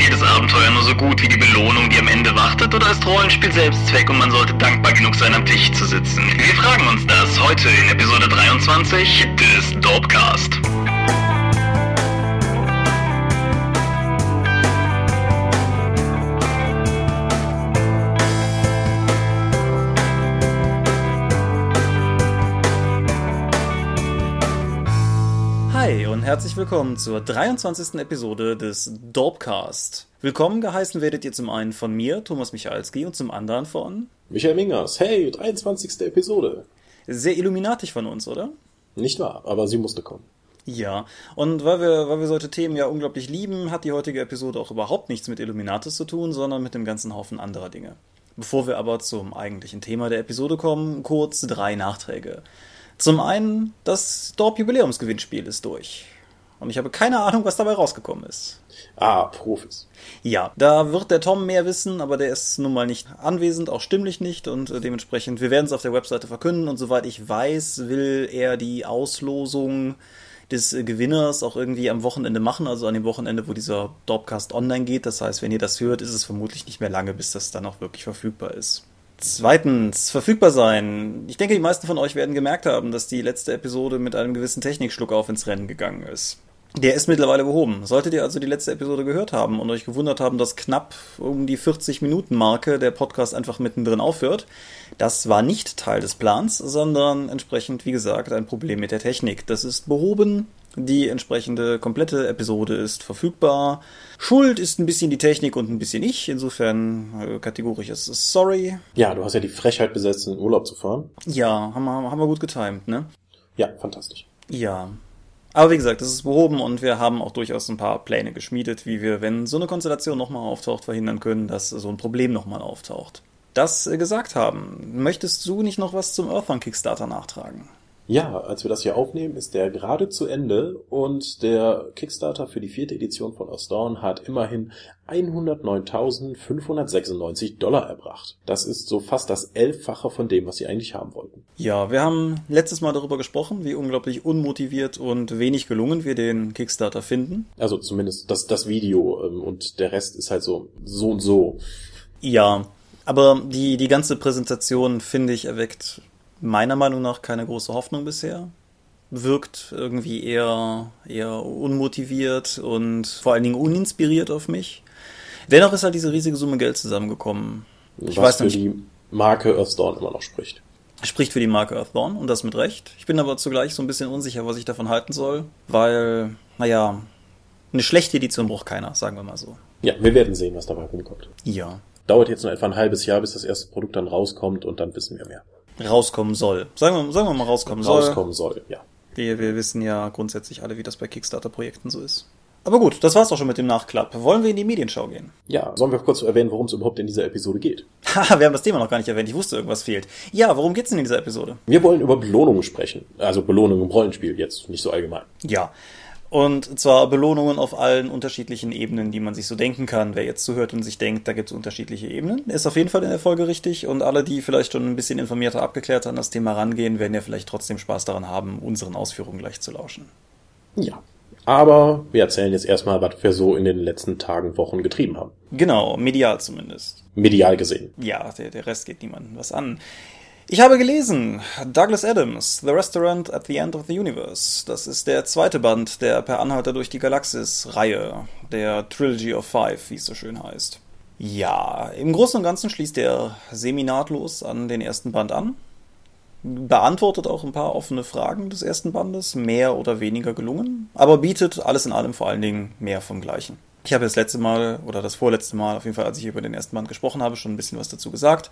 jedes Abenteuer nur so gut wie die Belohnung, die am Ende wartet, oder ist Rollenspiel Selbstzweck und man sollte dankbar genug sein, am Tisch zu sitzen? Wir fragen uns das heute in Episode 23 des Dopecast. Herzlich willkommen zur 23. Episode des Dopecast. Willkommen geheißen werdet ihr zum einen von mir, Thomas Michalski, und zum anderen von Michael Mingers. Hey, 23. Episode. sehr illuminatig von uns, oder? Nicht wahr, aber sie musste kommen. Ja, und weil wir, weil wir solche Themen ja unglaublich lieben, hat die heutige Episode auch überhaupt nichts mit Illuminatis zu tun, sondern mit dem ganzen Haufen anderer Dinge. Bevor wir aber zum eigentlichen Thema der Episode kommen, kurz drei Nachträge. Zum einen, das Dorp-Jubiläumsgewinnspiel ist durch. Und ich habe keine Ahnung, was dabei rausgekommen ist. Ah, Profis. Ja, da wird der Tom mehr wissen, aber der ist nun mal nicht anwesend, auch stimmlich nicht und äh, dementsprechend, wir werden es auf der Webseite verkünden und soweit ich weiß, will er die Auslosung des äh, Gewinners auch irgendwie am Wochenende machen, also an dem Wochenende, wo dieser Dorpcast online geht. Das heißt, wenn ihr das hört, ist es vermutlich nicht mehr lange, bis das dann auch wirklich verfügbar ist. Zweitens, verfügbar sein. Ich denke, die meisten von euch werden gemerkt haben, dass die letzte Episode mit einem gewissen Technikschluck auf ins Rennen gegangen ist. Der ist mittlerweile behoben. Solltet ihr also die letzte Episode gehört haben und euch gewundert haben, dass knapp um die 40-Minuten-Marke der Podcast einfach mittendrin aufhört, das war nicht Teil des Plans, sondern entsprechend, wie gesagt, ein Problem mit der Technik. Das ist behoben. Die entsprechende komplette Episode ist verfügbar. Schuld ist ein bisschen die Technik und ein bisschen ich. Insofern äh, kategorisch ist es sorry. Ja, du hast ja die Frechheit besetzt, in den Urlaub zu fahren. Ja, haben wir, haben wir gut getimt, ne? Ja, fantastisch. Ja. Aber wie gesagt, das ist behoben und wir haben auch durchaus ein paar Pläne geschmiedet, wie wir, wenn so eine Konstellation nochmal auftaucht, verhindern können, dass so ein Problem nochmal auftaucht. Das äh, gesagt haben, möchtest du nicht noch was zum Earthbound Kickstarter nachtragen? Ja, als wir das hier aufnehmen, ist der gerade zu Ende und der Kickstarter für die vierte Edition von Osdawn hat immerhin 109.596 Dollar erbracht. Das ist so fast das Elffache von dem, was sie eigentlich haben wollten. Ja, wir haben letztes Mal darüber gesprochen, wie unglaublich unmotiviert und wenig gelungen wir den Kickstarter finden. Also zumindest das, das Video ähm, und der Rest ist halt so, so und so. Ja, aber die, die ganze Präsentation, finde ich, erweckt meiner Meinung nach keine große Hoffnung bisher. Wirkt irgendwie eher, eher unmotiviert und vor allen Dingen uninspiriert auf mich. Dennoch ist halt diese riesige Summe Geld zusammengekommen. Ich was weiß für nicht, die Marke Earthdawn immer noch spricht. spricht für die Marke Earthbound und das mit Recht. Ich bin aber zugleich so ein bisschen unsicher, was ich davon halten soll, weil, naja, eine schlechte Edition braucht keiner, sagen wir mal so. Ja, wir werden sehen, was dabei rumkommt. Ja. Dauert jetzt noch etwa ein halbes Jahr, bis das erste Produkt dann rauskommt und dann wissen wir mehr. Rauskommen soll. Sagen wir, sagen wir mal rauskommen soll. Rauskommen soll, ja. Wir, wir wissen ja grundsätzlich alle, wie das bei Kickstarter-Projekten so ist. Aber gut, das war's auch schon mit dem Nachklapp. Wollen wir in die Medienschau gehen? Ja, sollen wir kurz erwähnen, worum es überhaupt in dieser Episode geht? Haha, wir haben das Thema noch gar nicht erwähnt. Ich wusste, irgendwas fehlt. Ja, worum geht's denn in dieser Episode? Wir wollen über Belohnungen sprechen. Also Belohnungen im Rollenspiel, jetzt nicht so allgemein. Ja. Und zwar Belohnungen auf allen unterschiedlichen Ebenen, die man sich so denken kann. Wer jetzt zuhört und sich denkt, da gibt es unterschiedliche Ebenen, ist auf jeden Fall in der Folge richtig. Und alle, die vielleicht schon ein bisschen informierter, abgeklärter an das Thema rangehen, werden ja vielleicht trotzdem Spaß daran haben, unseren Ausführungen gleich zu lauschen. Ja. Aber wir erzählen jetzt erstmal, was wir so in den letzten Tagen, Wochen getrieben haben. Genau, medial zumindest. Medial gesehen. Ja, der, der Rest geht niemandem was an. Ich habe gelesen, Douglas Adams, The Restaurant at the End of the Universe. Das ist der zweite Band der Per Anhalter durch die Galaxis-Reihe, der Trilogy of Five, wie es so schön heißt. Ja, im Großen und Ganzen schließt er seminahtlos an den ersten Band an. Beantwortet auch ein paar offene Fragen des ersten Bandes, mehr oder weniger gelungen, aber bietet alles in allem vor allen Dingen mehr vom Gleichen. Ich habe das letzte Mal oder das vorletzte Mal, auf jeden Fall, als ich über den ersten Band gesprochen habe, schon ein bisschen was dazu gesagt.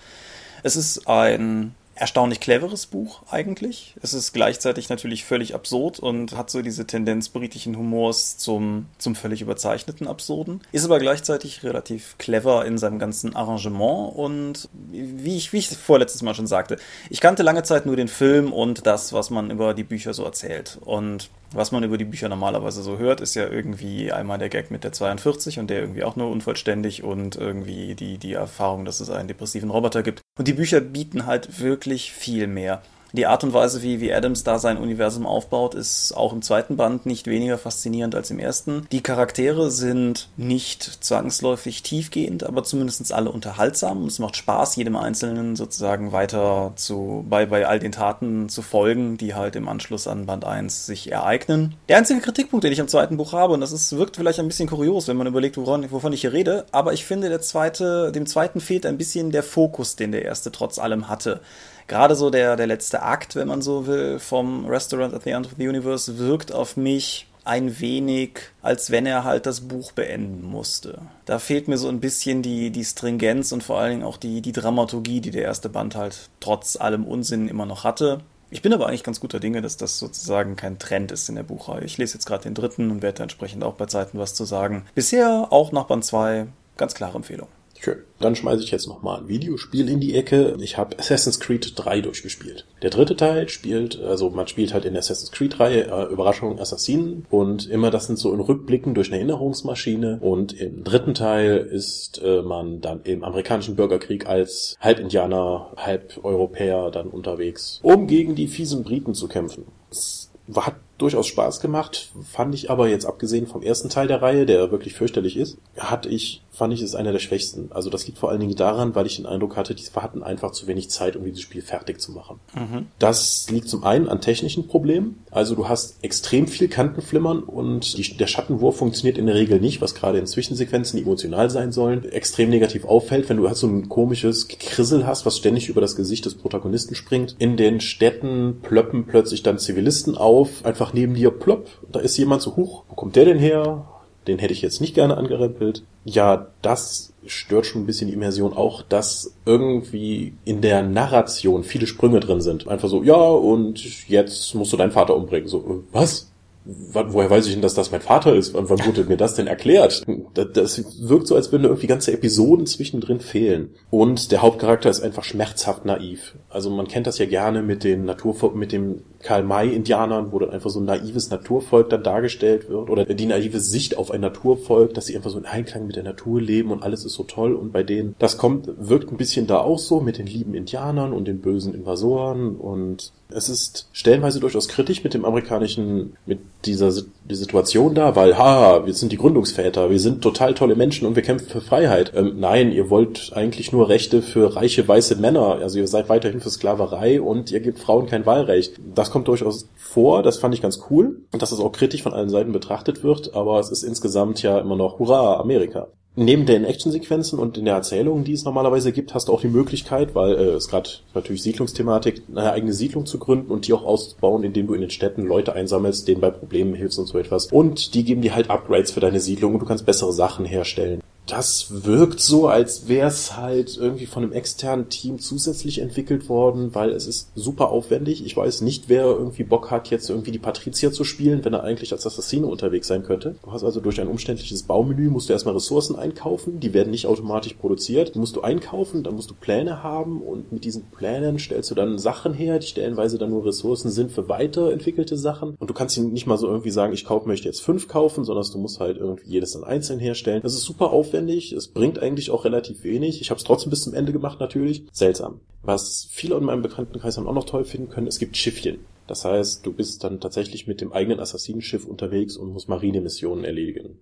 Es ist ein erstaunlich cleveres Buch eigentlich. Es ist gleichzeitig natürlich völlig absurd und hat so diese Tendenz britischen Humors zum, zum völlig überzeichneten Absurden. Ist aber gleichzeitig relativ clever in seinem ganzen Arrangement und wie ich, wie ich vorletztes Mal schon sagte, ich kannte lange Zeit nur den Film und das, was man über die Bücher so erzählt. Und was man über die Bücher normalerweise so hört, ist ja irgendwie einmal der Gag mit der 42 und der irgendwie auch nur unvollständig und irgendwie die, die Erfahrung, dass es einen depressiven Roboter gibt. Und die Bücher bieten halt wirklich viel mehr. Die Art und Weise, wie, wie Adams da sein Universum aufbaut, ist auch im zweiten Band nicht weniger faszinierend als im ersten. Die Charaktere sind nicht zwangsläufig tiefgehend, aber zumindest alle unterhaltsam. Es macht Spaß, jedem Einzelnen sozusagen weiter zu, bei, bei all den Taten zu folgen, die halt im Anschluss an Band 1 sich ereignen. Der einzige Kritikpunkt, den ich am zweiten Buch habe, und das ist, wirkt vielleicht ein bisschen kurios, wenn man überlegt, woran, wovon ich hier rede, aber ich finde, der zweite, dem zweiten fehlt ein bisschen der Fokus, den der erste trotz allem hatte gerade so der, der letzte Akt, wenn man so will, vom Restaurant at the End of the Universe wirkt auf mich ein wenig, als wenn er halt das Buch beenden musste. Da fehlt mir so ein bisschen die, die Stringenz und vor allen Dingen auch die, die Dramaturgie, die der erste Band halt trotz allem Unsinn immer noch hatte. Ich bin aber eigentlich ganz guter Dinge, dass das sozusagen kein Trend ist in der Buchreihe. Ich lese jetzt gerade den dritten und werde entsprechend auch bei Zeiten was zu sagen. Bisher auch nach Band 2 ganz klare Empfehlung. Schön. Dann schmeiße ich jetzt nochmal ein Videospiel in die Ecke. Ich habe Assassin's Creed 3 durchgespielt. Der dritte Teil spielt, also man spielt halt in der Assassin's Creed-Reihe äh, Überraschung Assassinen und immer das sind so in Rückblicken durch eine Erinnerungsmaschine und im dritten Teil ist äh, man dann im amerikanischen Bürgerkrieg als Halb-Indianer, Halb-Europäer dann unterwegs, um gegen die fiesen Briten zu kämpfen. Es hat durchaus Spaß gemacht, fand ich aber jetzt abgesehen vom ersten Teil der Reihe, der wirklich fürchterlich ist, hatte ich, fand ich es einer der schwächsten. Also das liegt vor allen Dingen daran, weil ich den Eindruck hatte, die hatten einfach zu wenig Zeit, um dieses Spiel fertig zu machen. Mhm. Das liegt zum einen an technischen Problemen. Also du hast extrem viel Kantenflimmern und die, der Schattenwurf funktioniert in der Regel nicht, was gerade in Zwischensequenzen, die emotional sein sollen, extrem negativ auffällt, wenn du halt so ein komisches Krissel hast, was ständig über das Gesicht des Protagonisten springt. In den Städten plöppen plötzlich dann Zivilisten auf, einfach einfach neben dir, plopp, da ist jemand so hoch. Wo kommt der denn her? Den hätte ich jetzt nicht gerne angerempelt. Ja, das stört schon ein bisschen die Immersion auch, dass irgendwie in der Narration viele Sprünge drin sind. Einfach so, ja, und jetzt musst du deinen Vater umbringen. So, äh, was? Woher weiß ich denn, dass das mein Vater ist? Wann, wann wurde mir das denn erklärt? Das, wirkt so, als würden irgendwie ganze Episoden zwischendrin fehlen. Und der Hauptcharakter ist einfach schmerzhaft naiv. Also man kennt das ja gerne mit den Natur, mit dem Karl-May-Indianern, wo dann einfach so ein naives Naturvolk dann dargestellt wird. Oder die naive Sicht auf ein Naturvolk, dass sie einfach so in Einklang mit der Natur leben und alles ist so toll. Und bei denen, das kommt, wirkt ein bisschen da auch so mit den lieben Indianern und den bösen Invasoren und es ist stellenweise durchaus kritisch mit dem amerikanischen, mit dieser die Situation da, weil, ha, wir sind die Gründungsväter, wir sind total tolle Menschen und wir kämpfen für Freiheit. Ähm, nein, ihr wollt eigentlich nur Rechte für reiche weiße Männer. Also ihr seid weiterhin für Sklaverei und ihr gebt Frauen kein Wahlrecht. Das kommt durchaus vor, das fand ich ganz cool. Und dass es auch kritisch von allen Seiten betrachtet wird, aber es ist insgesamt ja immer noch Hurra, Amerika neben den Actionsequenzen und in der Erzählung, die es normalerweise gibt, hast du auch die Möglichkeit, weil äh, es gerade natürlich Siedlungsthematik, eine eigene Siedlung zu gründen und die auch auszubauen, indem du in den Städten Leute einsammelst, denen bei Problemen hilfst und so etwas. Und die geben dir halt Upgrades für deine Siedlung und du kannst bessere Sachen herstellen das wirkt so, als wäre es halt irgendwie von einem externen Team zusätzlich entwickelt worden, weil es ist super aufwendig. Ich weiß nicht, wer irgendwie Bock hat, jetzt irgendwie die Patrizier zu spielen, wenn er eigentlich als Assassine unterwegs sein könnte. Du hast also durch ein umständliches Baumenü musst du erstmal Ressourcen einkaufen, die werden nicht automatisch produziert. Die musst du einkaufen, dann musst du Pläne haben und mit diesen Plänen stellst du dann Sachen her, die stellenweise dann nur Ressourcen sind für weiterentwickelte Sachen. Und du kannst ihn nicht mal so irgendwie sagen, ich kauf, möchte jetzt fünf kaufen, sondern du musst halt irgendwie jedes dann einzeln herstellen. Das ist super aufwendig aufwendig, es bringt eigentlich auch relativ wenig. Ich habe es trotzdem bis zum Ende gemacht natürlich. Seltsam. Was viele in meinem Bekanntenkreis haben auch noch toll finden können, es gibt Schiffchen. Das heißt, du bist dann tatsächlich mit dem eigenen Assassinenschiff unterwegs und musst Marinemissionen erledigen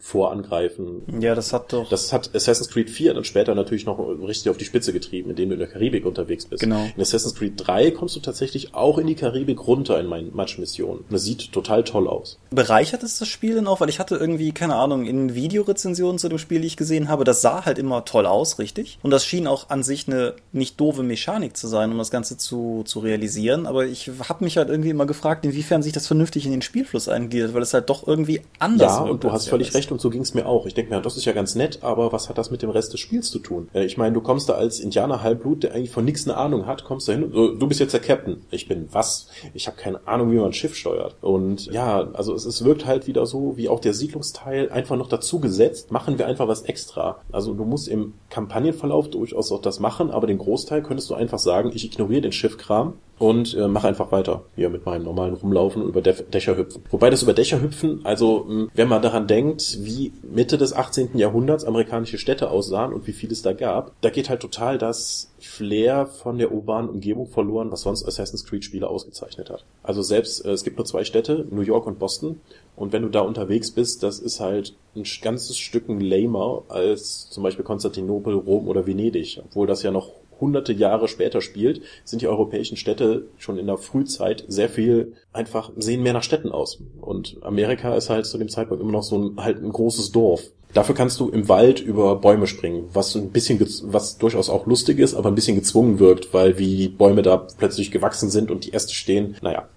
vorangreifen. Ja, das hat doch. Das hat Assassin's Creed 4 dann später natürlich noch richtig auf die Spitze getrieben, indem du in der Karibik unterwegs bist. Genau. In Assassin's Creed 3 kommst du tatsächlich auch in die Karibik runter in meinen Match-Missionen. Das sieht total toll aus. Bereichert es das Spiel denn auch? Weil ich hatte irgendwie, keine Ahnung, in Videorezensionen zu dem Spiel, die ich gesehen habe, das sah halt immer toll aus, richtig? Und das schien auch an sich eine nicht doofe Mechanik zu sein, um das Ganze zu, zu realisieren. Aber ich habe mich halt irgendwie immer gefragt, inwiefern sich das vernünftig in den Spielfluss eingliedert, weil es halt doch irgendwie anders Ja, und du hast völlig recht und so ging es mir auch. Ich denke mir, das ist ja ganz nett, aber was hat das mit dem Rest des Spiels zu tun? Äh, ich meine, du kommst da als Indianer Halbblut, der eigentlich von nichts eine Ahnung hat, kommst da hin und so, du bist jetzt der Captain. Ich bin was? Ich habe keine Ahnung, wie man ein Schiff steuert. Und ja, also es, es wirkt halt wieder so, wie auch der Siedlungsteil einfach noch dazu gesetzt, machen wir einfach was extra. Also du musst im Kampagnenverlauf durchaus auch das machen, aber den Großteil könntest du einfach sagen, ich ignoriere den Schiffkram und äh, mache einfach weiter hier mit meinem normalen Rumlaufen und über Dächer hüpfen. Wobei das über Dächer hüpfen, also mh, wenn man daran denkt, wie Mitte des 18. Jahrhunderts amerikanische Städte aussahen und wie viel es da gab, da geht halt total das Flair von der urbanen Umgebung verloren, was sonst Assassin's Creed Spiele ausgezeichnet hat. Also selbst, äh, es gibt nur zwei Städte, New York und Boston, und wenn du da unterwegs bist, das ist halt ein ganzes Stücken lamer als zum Beispiel Konstantinopel, Rom oder Venedig, obwohl das ja noch hunderte Jahre später spielt, sind die europäischen Städte schon in der Frühzeit sehr viel einfach, sehen mehr nach Städten aus. Und Amerika ist halt zu dem Zeitpunkt immer noch so ein, halt ein großes Dorf. Dafür kannst du im Wald über Bäume springen, was ein bisschen, was durchaus auch lustig ist, aber ein bisschen gezwungen wirkt, weil wie die Bäume da plötzlich gewachsen sind und die Äste stehen. Naja.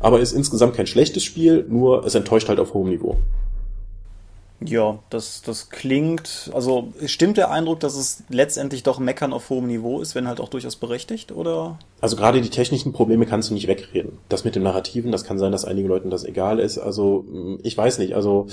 Aber ist insgesamt kein schlechtes Spiel, nur es enttäuscht halt auf hohem Niveau. Ja, das, das klingt, also stimmt der Eindruck, dass es letztendlich doch Meckern auf hohem Niveau ist, wenn halt auch durchaus berechtigt, oder? Also gerade die technischen Probleme kannst du nicht wegreden. Das mit dem Narrativen, das kann sein, dass einigen Leuten das egal ist. Also ich weiß nicht, also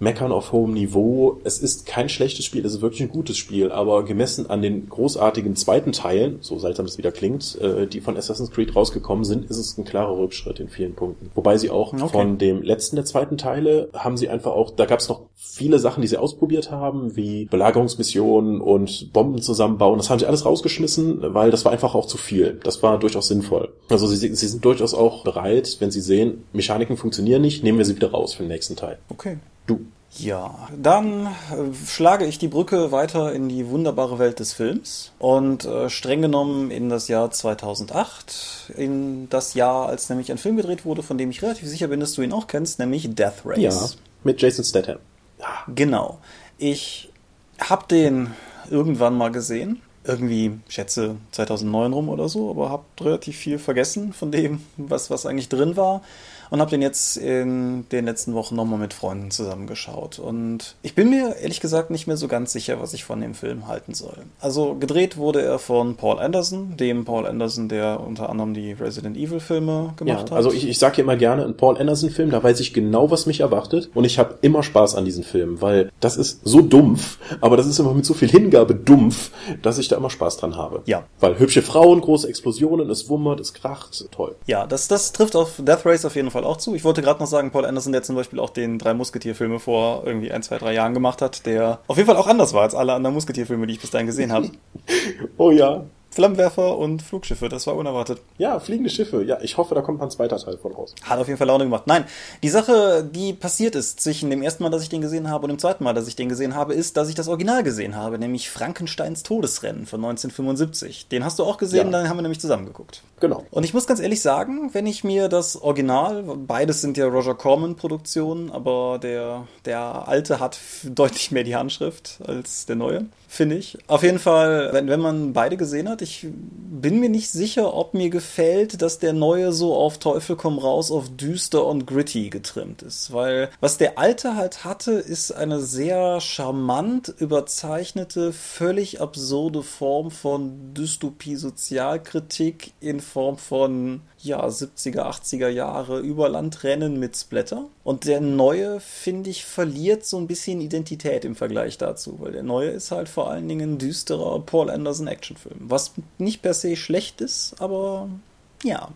meckern auf hohem Niveau. Es ist kein schlechtes Spiel, es ist wirklich ein gutes Spiel, aber gemessen an den großartigen zweiten Teilen, so seltsam das wieder klingt, äh, die von Assassin's Creed rausgekommen sind, ist es ein klarer Rückschritt in vielen Punkten. Wobei sie auch okay. von dem letzten der zweiten Teile haben sie einfach auch, da gab es noch viele Sachen, die sie ausprobiert haben, wie Belagerungsmissionen und Bomben zusammenbauen. Das haben sie alles rausgeschmissen, weil das war einfach auch zu viel. Das war durchaus sinnvoll. Also sie, sie sind durchaus auch bereit, wenn sie sehen, Mechaniken funktionieren nicht, nehmen wir sie wieder raus für den nächsten Teil. Okay. Du. Ja, dann äh, schlage ich die Brücke weiter in die wunderbare Welt des Films und äh, streng genommen in das Jahr 2008, in das Jahr, als nämlich ein Film gedreht wurde, von dem ich relativ sicher bin, dass du ihn auch kennst, nämlich Death Race. Ja, mit Jason Statham. Ja. Genau. Ich habe den irgendwann mal gesehen irgendwie, schätze, 2009 rum oder so, aber habe relativ viel vergessen von dem, was, was eigentlich drin war und habe den jetzt in den letzten Wochen nochmal mit Freunden zusammengeschaut. Und ich bin mir ehrlich gesagt nicht mehr so ganz sicher, was ich von dem Film halten soll. Also gedreht wurde er von Paul Anderson, dem Paul Anderson, der unter anderem die Resident Evil Filme gemacht ja, hat. Also ich, ich sage ja immer gerne, ein Paul Anderson Film, da weiß ich genau, was mich erwartet. Und ich habe immer Spaß an diesen Filmen, weil das ist so dumpf, aber das ist immer mit so viel Hingabe dumpf, dass ich da immer Spaß dran habe. Ja. Weil hübsche Frauen, große Explosionen, es wummert, es kracht, toll. Ja, das, das trifft auf Death Race auf jeden Fall auch zu. Ich wollte gerade noch sagen, Paul Anderson, der zum Beispiel auch den drei Musketierfilme vor irgendwie ein, zwei, drei Jahren gemacht hat, der auf jeden Fall auch anders war als alle anderen Musketierfilme, die ich bis dahin gesehen habe. oh ja. Flammenwerfer und Flugschiffe, das war unerwartet. Ja, fliegende Schiffe. Ja, ich hoffe, da kommt ein zweiter Teil von raus. Hat auf jeden Fall Laune gemacht. Nein, die Sache, die passiert ist zwischen dem ersten Mal, dass ich den gesehen habe und dem zweiten Mal, dass ich den gesehen habe, ist, dass ich das Original gesehen habe, nämlich Frankensteins Todesrennen von 1975. Den hast du auch gesehen, ja. dann haben wir nämlich zusammen geguckt. Genau. Und ich muss ganz ehrlich sagen, wenn ich mir das Original, beides sind ja Roger Corman-Produktionen, aber der, der alte hat deutlich mehr die Handschrift als der neue finde ich. Auf jeden Fall, wenn, wenn man beide gesehen hat, ich bin mir nicht sicher, ob mir gefällt, dass der neue so auf Teufel komm raus auf düster und gritty getrimmt ist. Weil was der alte halt hatte, ist eine sehr charmant überzeichnete, völlig absurde Form von Dystopie-Sozialkritik in Form von ja, 70er, 80er Jahre über Landrennen mit Splatter. Und der neue, finde ich, verliert so ein bisschen Identität im Vergleich dazu, weil der neue ist halt vor allen Dingen ein düsterer Paul Anderson Actionfilm. Was nicht per se schlecht ist, aber ja,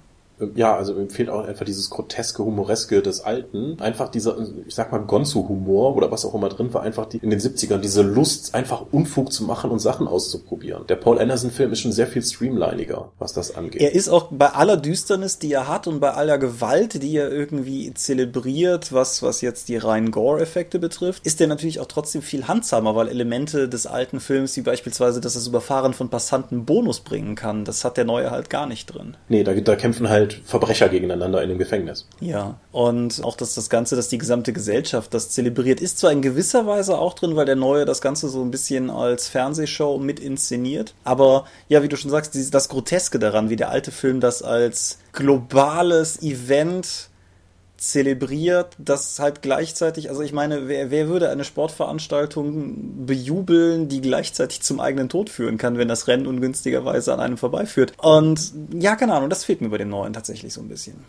ja, also mir fehlt auch einfach dieses groteske, humoreske des Alten. Einfach dieser, ich sag mal, Gonzo-Humor oder was auch immer drin war, einfach die, in den 70ern, diese Lust, einfach Unfug zu machen und Sachen auszuprobieren. Der Paul Anderson-Film ist schon sehr viel streamliniger, was das angeht. Er ist auch bei aller Düsternis, die er hat und bei aller Gewalt, die er irgendwie zelebriert, was, was jetzt die reinen Gore-Effekte betrifft, ist er natürlich auch trotzdem viel handsamer, weil Elemente des alten Films, wie beispielsweise, dass das Überfahren von Passanten Bonus bringen kann, das hat der neue halt gar nicht drin. Nee, da, da kämpfen halt Verbrecher gegeneinander in dem Gefängnis. Ja, und auch dass das Ganze, dass die gesamte Gesellschaft das zelebriert, ist zwar in gewisser Weise auch drin, weil der Neue das Ganze so ein bisschen als Fernsehshow mit inszeniert, aber ja, wie du schon sagst, das Groteske daran, wie der alte Film das als globales Event zelebriert, das halt gleichzeitig, also ich meine, wer, wer würde eine Sportveranstaltung bejubeln, die gleichzeitig zum eigenen Tod führen kann, wenn das Rennen ungünstigerweise an einem vorbeiführt? Und ja, keine Ahnung, das fehlt mir bei dem neuen tatsächlich so ein bisschen.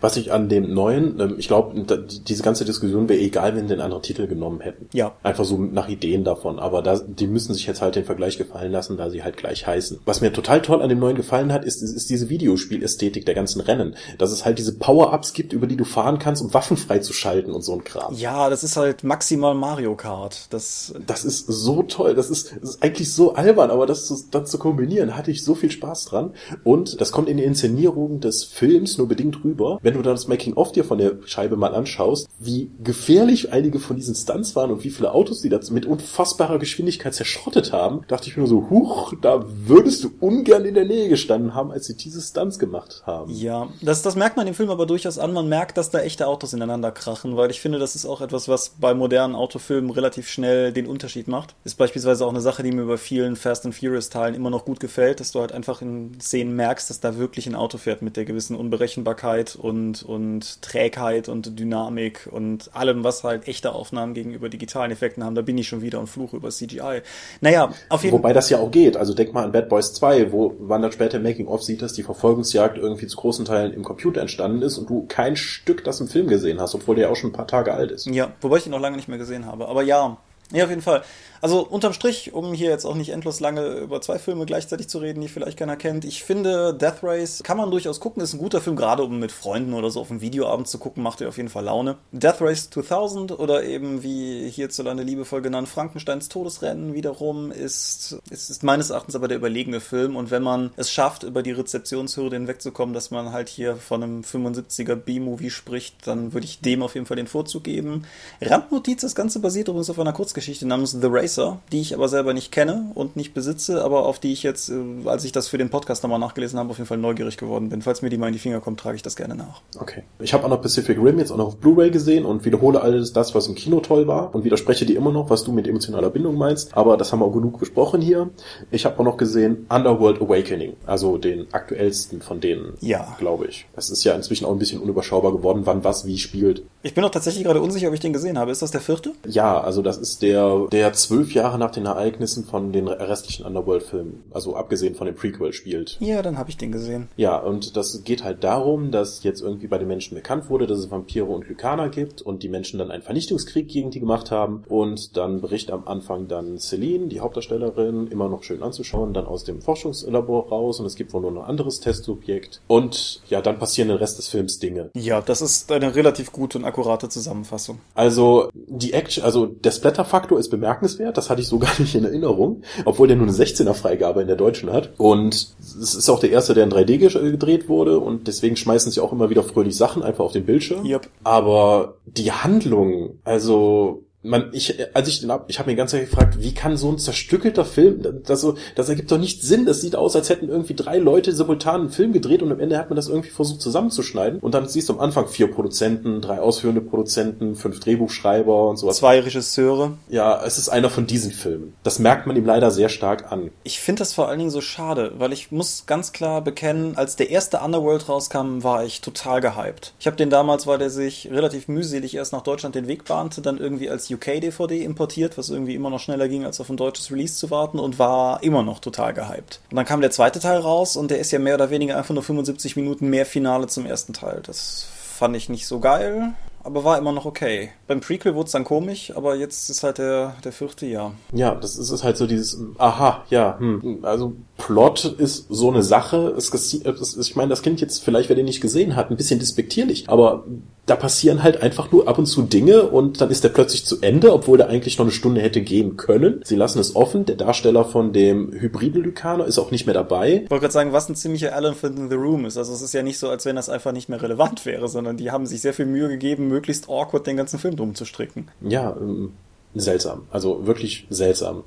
Was ich an dem neuen, ähm, ich glaube, diese ganze Diskussion wäre egal, wenn sie einen anderen Titel genommen hätten. Ja. Einfach so nach Ideen davon. Aber da, die müssen sich jetzt halt den Vergleich gefallen lassen, da sie halt gleich heißen. Was mir total toll an dem neuen gefallen hat, ist, ist diese Videospielästhetik der ganzen Rennen. Dass es halt diese Power-Ups gibt, über die du fahren kannst, um Waffen freizuschalten und so ein Kram. Ja, das ist halt maximal Mario Kart. Das, das ist so toll. Das ist, das ist eigentlich so albern, aber das zu, das zu kombinieren, hatte ich so viel Spaß dran. Und das kommt in die Inszenierung des Films nur bedingt rüber. Wenn du dann das Making-of dir von der Scheibe mal anschaust, wie gefährlich einige von diesen Stunts waren und wie viele Autos die da mit unfassbarer Geschwindigkeit zerschrottet haben, dachte ich mir nur so, huch, da würdest du ungern in der Nähe gestanden haben, als sie diese Stunts gemacht haben. Ja, das, das merkt man im Film aber durchaus an. Man merkt, dass da echte Autos ineinander krachen, weil ich finde, das ist auch etwas, was bei modernen Autofilmen relativ schnell den Unterschied macht. Ist beispielsweise auch eine Sache, die mir bei vielen Fast and Furious Teilen immer noch gut gefällt, dass du halt einfach in Szenen merkst, dass da wirklich ein Auto fährt mit der gewissen Unberechenbarkeit und, und Trägheit und Dynamik und allem, was halt echte Aufnahmen gegenüber digitalen Effekten haben. Da bin ich schon wieder und fluche über CGI. Naja, auf jeden Fall. Wobei das ja auch geht. Also denk mal an Bad Boys 2, wo man dann später im Making-of sieht, dass die Verfolgungsjagd irgendwie zu großen Teilen im Computer entstanden ist und du kein Stück das im Film gesehen hast, obwohl der ja auch schon ein paar Tage alt ist. Ja, wobei ich ihn noch lange nicht mehr gesehen habe. Aber ja, ja, auf jeden Fall. Also unterm Strich, um hier jetzt auch nicht endlos lange über zwei Filme gleichzeitig zu reden, die vielleicht keiner kennt, ich finde Death Race kann man durchaus gucken, ist ein guter Film, gerade um mit Freunden oder so auf einen Videoabend zu gucken, macht er auf jeden Fall Laune. Death Race 2000 oder eben wie hierzulande liebevoll genannt Frankensteins Todesrennen wiederum ist, ist, ist meines Erachtens aber der überlegene Film und wenn man es schafft, über die Rezeptionshürde hinwegzukommen, dass man halt hier von einem 75er B-Movie spricht, dann würde ich dem auf jeden Fall den Vorzug geben. Randnotiz, das Ganze basiert übrigens auf einer Kurzgeschichte namens The Race Racer, die ich aber selber nicht kenne und nicht besitze, aber auf die ich jetzt, äh, als ich das für den Podcast nochmal nachgelesen habe, auf jeden Fall neugierig geworden bin. Falls mir die mal in die Finger kommt, trage ich das gerne nach. Okay. Ich habe auch noch Pacific Rim jetzt auch noch auf Blu-ray gesehen und wiederhole alles das, was im Kino toll war und widerspreche dir immer noch, was du mit emotionaler Bindung meinst, aber das haben wir auch genug besprochen hier. Ich habe auch noch gesehen Underworld Awakening, also den aktuellsten von denen, ja. glaube ich. Es ist ja inzwischen auch ein bisschen unüberschaubar geworden, wann was wie spielt. Ich bin auch tatsächlich gerade unsicher, ob ich den gesehen habe. Ist das der vierte? Ja, also das ist der, der zwölf Jahre nach den Ereignissen von den restlichen Underworld-Filmen, also abgesehen von dem Prequel spielt. Ja, dann habe ich den gesehen. Ja, und das geht halt darum, dass jetzt irgendwie bei den Menschen bekannt wurde, dass es Vampire und Lykaner gibt und die Menschen dann einen Vernichtungskrieg gegen die gemacht haben und dann bricht am Anfang dann Celine, die Hauptdarstellerin, immer noch schön anzuschauen, dann aus dem Forschungslabor raus und es gibt wohl nur ein anderes Testsubjekt und ja, dann passieren den Rest des Films Dinge. Ja, das ist eine relativ gute und akkurate Zusammenfassung. Also die Action, also der Splatter-Faktor ist bemerkenswert, das hatte ich so gar nicht in Erinnerung, obwohl der nur eine 16er Freigabe in der deutschen hat. Und es ist auch der erste, der in 3D gedreht wurde und deswegen schmeißen sie auch immer wieder fröhlich Sachen einfach auf den Bildschirm. Yep. Aber die Handlung, also man, ich, als ich den ab, ich habe mir die ganze Zeit gefragt, wie kann so ein zerstückelter Film, das, so, das ergibt doch nicht Sinn. Das sieht aus, als hätten irgendwie drei Leute simultan einen Film gedreht und am Ende hat man das irgendwie versucht zusammenzuschneiden. Und dann siehst du am Anfang vier Produzenten, drei ausführende Produzenten, fünf Drehbuchschreiber und sowas. Zwei Regisseure. Ja, es ist einer von diesen Filmen. Das merkt man ihm leider sehr stark an. Ich finde das vor allen Dingen so schade, weil ich muss ganz klar bekennen, als der erste Underworld rauskam, war ich total gehypt. Ich habe den damals, weil der sich relativ mühselig erst nach Deutschland den Weg bahnte, dann irgendwie als UK-DVD importiert, was irgendwie immer noch schneller ging, als auf ein deutsches Release zu warten und war immer noch total gehypt. Und dann kam der zweite Teil raus und der ist ja mehr oder weniger einfach nur 75 Minuten mehr Finale zum ersten Teil. Das fand ich nicht so geil aber war immer noch okay. Beim Prequel wurde es dann komisch, aber jetzt ist halt der, der vierte Jahr. Ja, das ist halt so dieses, aha, ja, hm. also Plot ist so eine Sache. Es, es, ich meine, das klingt jetzt vielleicht, wer den nicht gesehen hat, ein bisschen despektierlich, aber da passieren halt einfach nur ab und zu Dinge und dann ist der plötzlich zu Ende, obwohl der eigentlich noch eine Stunde hätte gehen können. Sie lassen es offen. Der Darsteller von dem hybriden Lykaner ist auch nicht mehr dabei. Ich wollte gerade sagen, was ein ziemlicher Elephant in the Room ist. Also es ist ja nicht so, als wenn das einfach nicht mehr relevant wäre, sondern die haben sich sehr viel Mühe gegeben, möglichst awkward den ganzen Film drum zu stricken. Ja, ähm, seltsam. Also wirklich seltsam.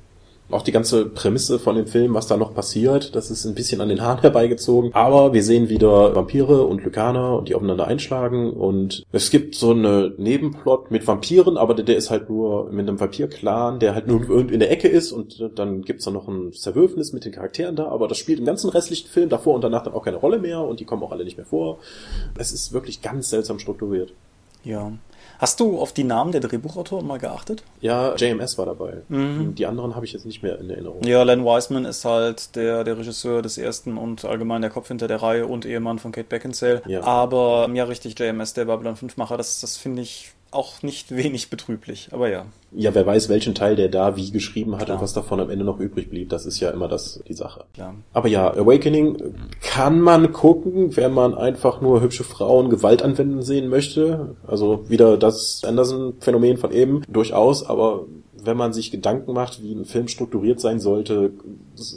Auch die ganze Prämisse von dem Film, was da noch passiert, das ist ein bisschen an den Haaren herbeigezogen. Aber wir sehen wieder Vampire und Lykaner und die aufeinander einschlagen. Und es gibt so eine Nebenplot mit Vampiren, aber der, ist halt nur mit einem Vampir-Clan, der halt nur in der Ecke ist. Und dann gibt's da noch ein Zerwürfnis mit den Charakteren da. Aber das spielt im ganzen restlichen Film davor und danach dann auch keine Rolle mehr. Und die kommen auch alle nicht mehr vor. Es ist wirklich ganz seltsam strukturiert. Ja. Hast du auf die Namen der Drehbuchautoren mal geachtet? Ja, JMS war dabei. Mhm. Die anderen habe ich jetzt nicht mehr in Erinnerung. Ja, Len Wiseman ist halt der, der Regisseur des ersten und allgemein der Kopf hinter der Reihe und Ehemann von Kate Beckinsale. Ja. Aber ja, richtig, JMS, der Babylon 5-Macher, das, das finde ich auch nicht wenig betrüblich, aber ja. Ja, wer weiß, welchen Teil der da wie geschrieben hat Klar. und was davon am Ende noch übrig blieb. Das ist ja immer das die Sache. Klar. Aber ja, Awakening kann man gucken, wenn man einfach nur hübsche Frauen Gewalt anwenden sehen möchte. Also wieder das Anderson-Phänomen von eben, durchaus, aber wenn man sich Gedanken macht, wie ein Film strukturiert sein sollte,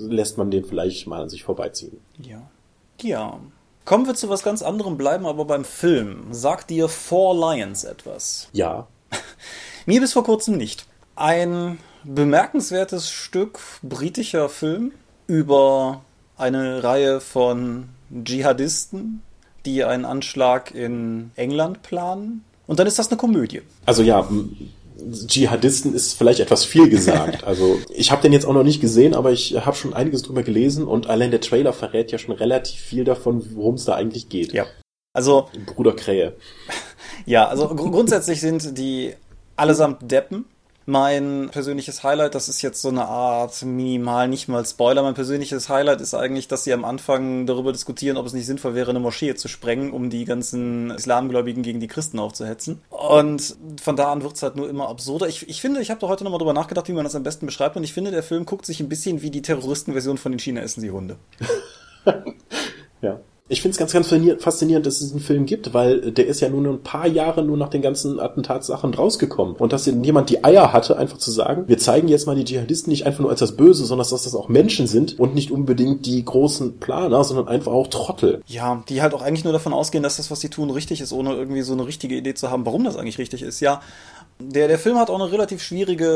lässt man den vielleicht mal an sich vorbeiziehen. Ja. Ja. Kommen wir zu was ganz anderem, bleiben aber beim Film. Sagt dir Four Lions etwas? Ja. Mir bis vor kurzem nicht. Ein bemerkenswertes Stück britischer Film über eine Reihe von Dschihadisten, die einen Anschlag in England planen. Und dann ist das eine Komödie. Also ja, Dschihadisten ist vielleicht etwas viel gesagt. Also ich habe den jetzt auch noch nicht gesehen, aber ich habe schon einiges drüber gelesen und allein der Trailer verrät ja schon relativ viel davon, worum es da eigentlich geht. Ja. Also Bruder Krähe. Ja, also gr grundsätzlich sind die allesamt Deppen mein persönliches Highlight, das ist jetzt so eine Art minimal, nicht mal Spoiler. Mein persönliches Highlight ist eigentlich, dass sie am Anfang darüber diskutieren, ob es nicht sinnvoll wäre, eine Moschee zu sprengen, um die ganzen Islamgläubigen gegen die Christen aufzuhetzen. Und von da an wird es halt nur immer absurder. Ich, ich finde, ich habe da heute nochmal drüber nachgedacht, wie man das am besten beschreibt. Und ich finde, der Film guckt sich ein bisschen wie die Terroristenversion von den China essen sie Hunde. ja. Ich finde es ganz, ganz faszinierend, dass es einen Film gibt, weil der ist ja nur ein paar Jahre nur nach den ganzen Attentatssachen rausgekommen. Und dass jemand die Eier hatte, einfach zu sagen, wir zeigen jetzt mal die Dschihadisten nicht einfach nur als das Böse, sondern dass das auch Menschen sind und nicht unbedingt die großen Planer, sondern einfach auch Trottel. Ja, die halt auch eigentlich nur davon ausgehen, dass das, was sie tun, richtig ist, ohne irgendwie so eine richtige Idee zu haben, warum das eigentlich richtig ist. Ja, der, der Film hat auch eine relativ schwierige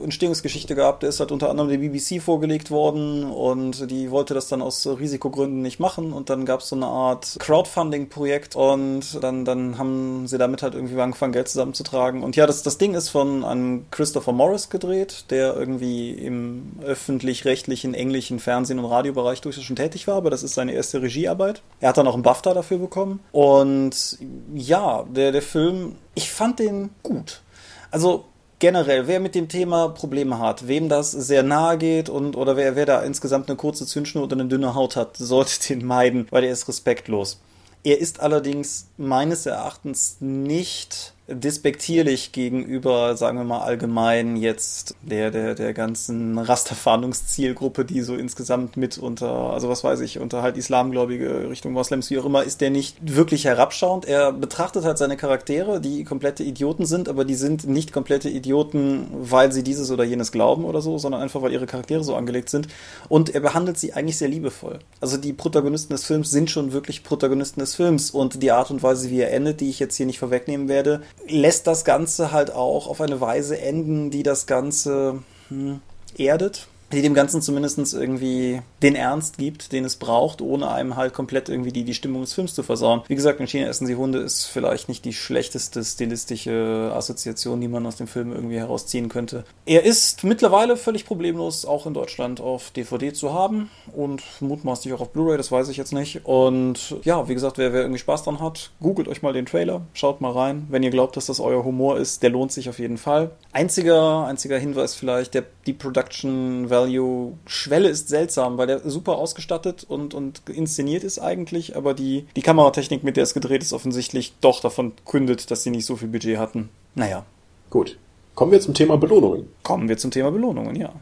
äh, Entstehungsgeschichte gehabt. Der ist halt unter anderem der BBC vorgelegt worden und die wollte das dann aus Risikogründen nicht machen und dann gab es so eine Art Crowdfunding-Projekt und dann, dann haben sie damit halt irgendwie angefangen, Geld zusammenzutragen. Und ja, das, das Ding ist von einem Christopher Morris gedreht, der irgendwie im öffentlich-rechtlichen englischen Fernsehen- und Radiobereich durchaus schon tätig war, aber das ist seine erste Regiearbeit. Er hat dann auch einen BAFTA dafür bekommen. Und ja, der, der Film ich fand den gut. Also generell, wer mit dem Thema Probleme hat, wem das sehr nahe geht und oder wer, wer da insgesamt eine kurze Zündschnur oder eine dünne Haut hat, sollte den meiden, weil er ist respektlos. Er ist allerdings meines Erachtens nicht despektierlich gegenüber, sagen wir mal allgemein jetzt der, der, der ganzen Rasterfahndungszielgruppe, die so insgesamt mit unter, also was weiß ich, unter halt Islamgläubige Richtung Moslems, wie auch immer, ist der nicht wirklich herabschauend. Er betrachtet halt seine Charaktere, die komplette Idioten sind, aber die sind nicht komplette Idioten, weil sie dieses oder jenes glauben oder so, sondern einfach, weil ihre Charaktere so angelegt sind. Und er behandelt sie eigentlich sehr liebevoll. Also die Protagonisten des Films sind schon wirklich Protagonisten des Films und die Art und Weise, wie er endet, die ich jetzt hier nicht vorwegnehmen werde, lässt das Ganze halt auch auf eine Weise enden, die das Ganze hm, erdet die dem Ganzen zumindest irgendwie den Ernst gibt, den es braucht, ohne einem halt komplett irgendwie die, die Stimmung des Films zu versauen. Wie gesagt, in China essen sie Hunde ist vielleicht nicht die schlechteste stilistische Assoziation, die man aus dem Film irgendwie herausziehen könnte. Er ist mittlerweile völlig problemlos auch in Deutschland auf DVD zu haben und mutmaßlich auch auf Blu-ray, das weiß ich jetzt nicht. Und ja, wie gesagt, wer, wer irgendwie Spaß dran hat, googelt euch mal den Trailer, schaut mal rein. Wenn ihr glaubt, dass das euer Humor ist, der lohnt sich auf jeden Fall. Einziger, einziger Hinweis vielleicht, der, die Production Value Value-Schwelle ist seltsam, weil der super ausgestattet und, und inszeniert ist eigentlich, aber die, die Kameratechnik, mit der es gedreht ist, offensichtlich doch davon kündet, dass sie nicht so viel Budget hatten. Naja. Gut. Kommen wir zum Thema Belohnungen. Kommen wir zum Thema Belohnungen, ja.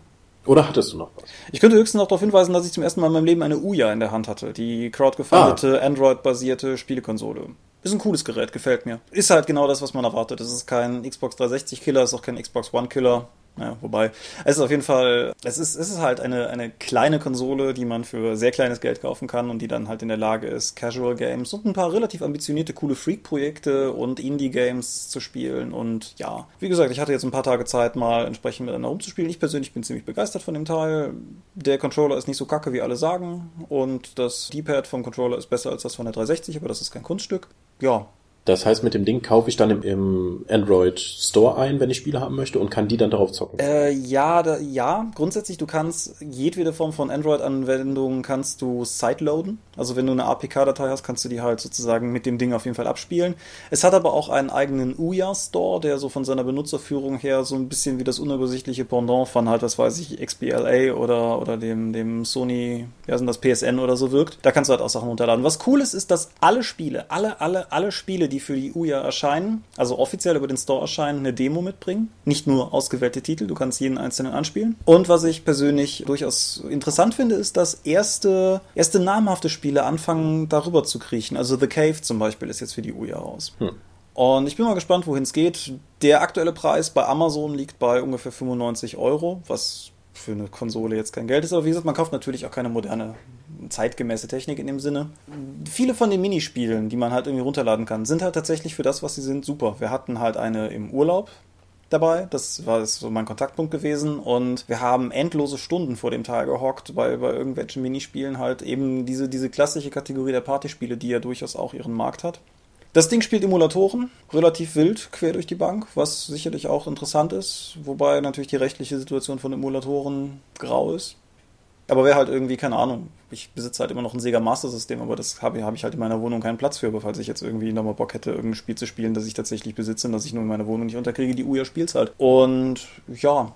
Oder hattest du noch was? Ich könnte höchstens noch darauf hinweisen, dass ich zum ersten Mal in meinem Leben eine Uya in der Hand hatte. Die crowdgefundete, ah. Android-basierte Spielekonsole. Ist ein cooles Gerät, gefällt mir. Ist halt genau das, was man erwartet. Es ist kein Xbox 360-Killer, ist auch kein Xbox One-Killer. Ja, wobei, es ist auf jeden Fall, es ist, es ist halt eine, eine kleine Konsole, die man für sehr kleines Geld kaufen kann und die dann halt in der Lage ist, Casual Games und ein paar relativ ambitionierte, coole Freak-Projekte und Indie-Games zu spielen. Und ja, wie gesagt, ich hatte jetzt ein paar Tage Zeit, mal entsprechend miteinander rumzuspielen. Ich persönlich bin ziemlich begeistert von dem Teil. Der Controller ist nicht so kacke, wie alle sagen. Und das D-Pad vom Controller ist besser als das von der 360, aber das ist kein Kunststück. Ja, Das heißt, mit dem Ding kaufe ich dann im, im Android Store ein, wenn ich Spiele haben möchte und kann die dann darauf zocken. Äh, ja, da, ja, grundsätzlich, du kannst jedwede Form von Android-Anwendungen kannst du sideloaden. Also wenn du eine APK-Datei hast, kannst du die halt sozusagen mit dem Ding auf jeden Fall abspielen. Es hat aber auch einen eigenen Ouya Store, der so von seiner Benutzerführung her so ein bisschen wie das unübersichtliche Pendant von halt, was weiß ich, XBLA oder, oder dem, dem Sony, ja, sind das PSN oder so wirkt. Da kannst du halt auch Sachen runterladen. Was cool ist, ist, dass alle Spiele, alle, alle, alle Spiele, die für die Ouya erscheinen, also offiziell über den Store erscheinen, eine Demo mitbringen. Nicht nur ausgewählte Titel, du kannst jeden einzelnen anspielen. Und was ich persönlich durchaus interessant finde, ist, dass erste, erste namhafte Spiele anfangen, darüber zu kriechen. Also The Cave zum Beispiel ist jetzt für die Ouya raus. Hm. Und ich bin mal gespannt, wohin es geht. Der aktuelle Preis bei Amazon liegt bei ungefähr 95 Euro, was für eine Konsole jetzt kein Geld ist. Aber wie gesagt, man kauft natürlich auch keine moderne, zeitgemäße Technik in dem Sinne. Viele von den Minispielen, die man halt irgendwie runterladen kann, sind halt tatsächlich für das, was sie sind, super. Wir hatten halt eine im Urlaub, dabei. Das war so mein Kontaktpunkt gewesen. Und wir haben endlose Stunden vor dem Teil gehockt bei, bei irgendwelchen Minispielen halt eben diese, diese klassische Kategorie der Partyspiele, die ja durchaus auch ihren Markt hat. Das Ding spielt Emulatoren, relativ wild, quer durch die Bank, was sicherlich auch interessant ist, wobei natürlich die rechtliche Situation von Emulatoren grau ist. Aber wer halt irgendwie, keine Ahnung, ich besitze halt immer noch ein Sega Master System, aber das habe hab ich halt in meiner Wohnung keinen Platz für, aber falls ich jetzt irgendwie nochmal Bock hätte, irgendein Spiel zu spielen, das ich tatsächlich besitze und das ich nur in meiner Wohnung nicht unterkriege, die Uja spielt's halt. Und ja,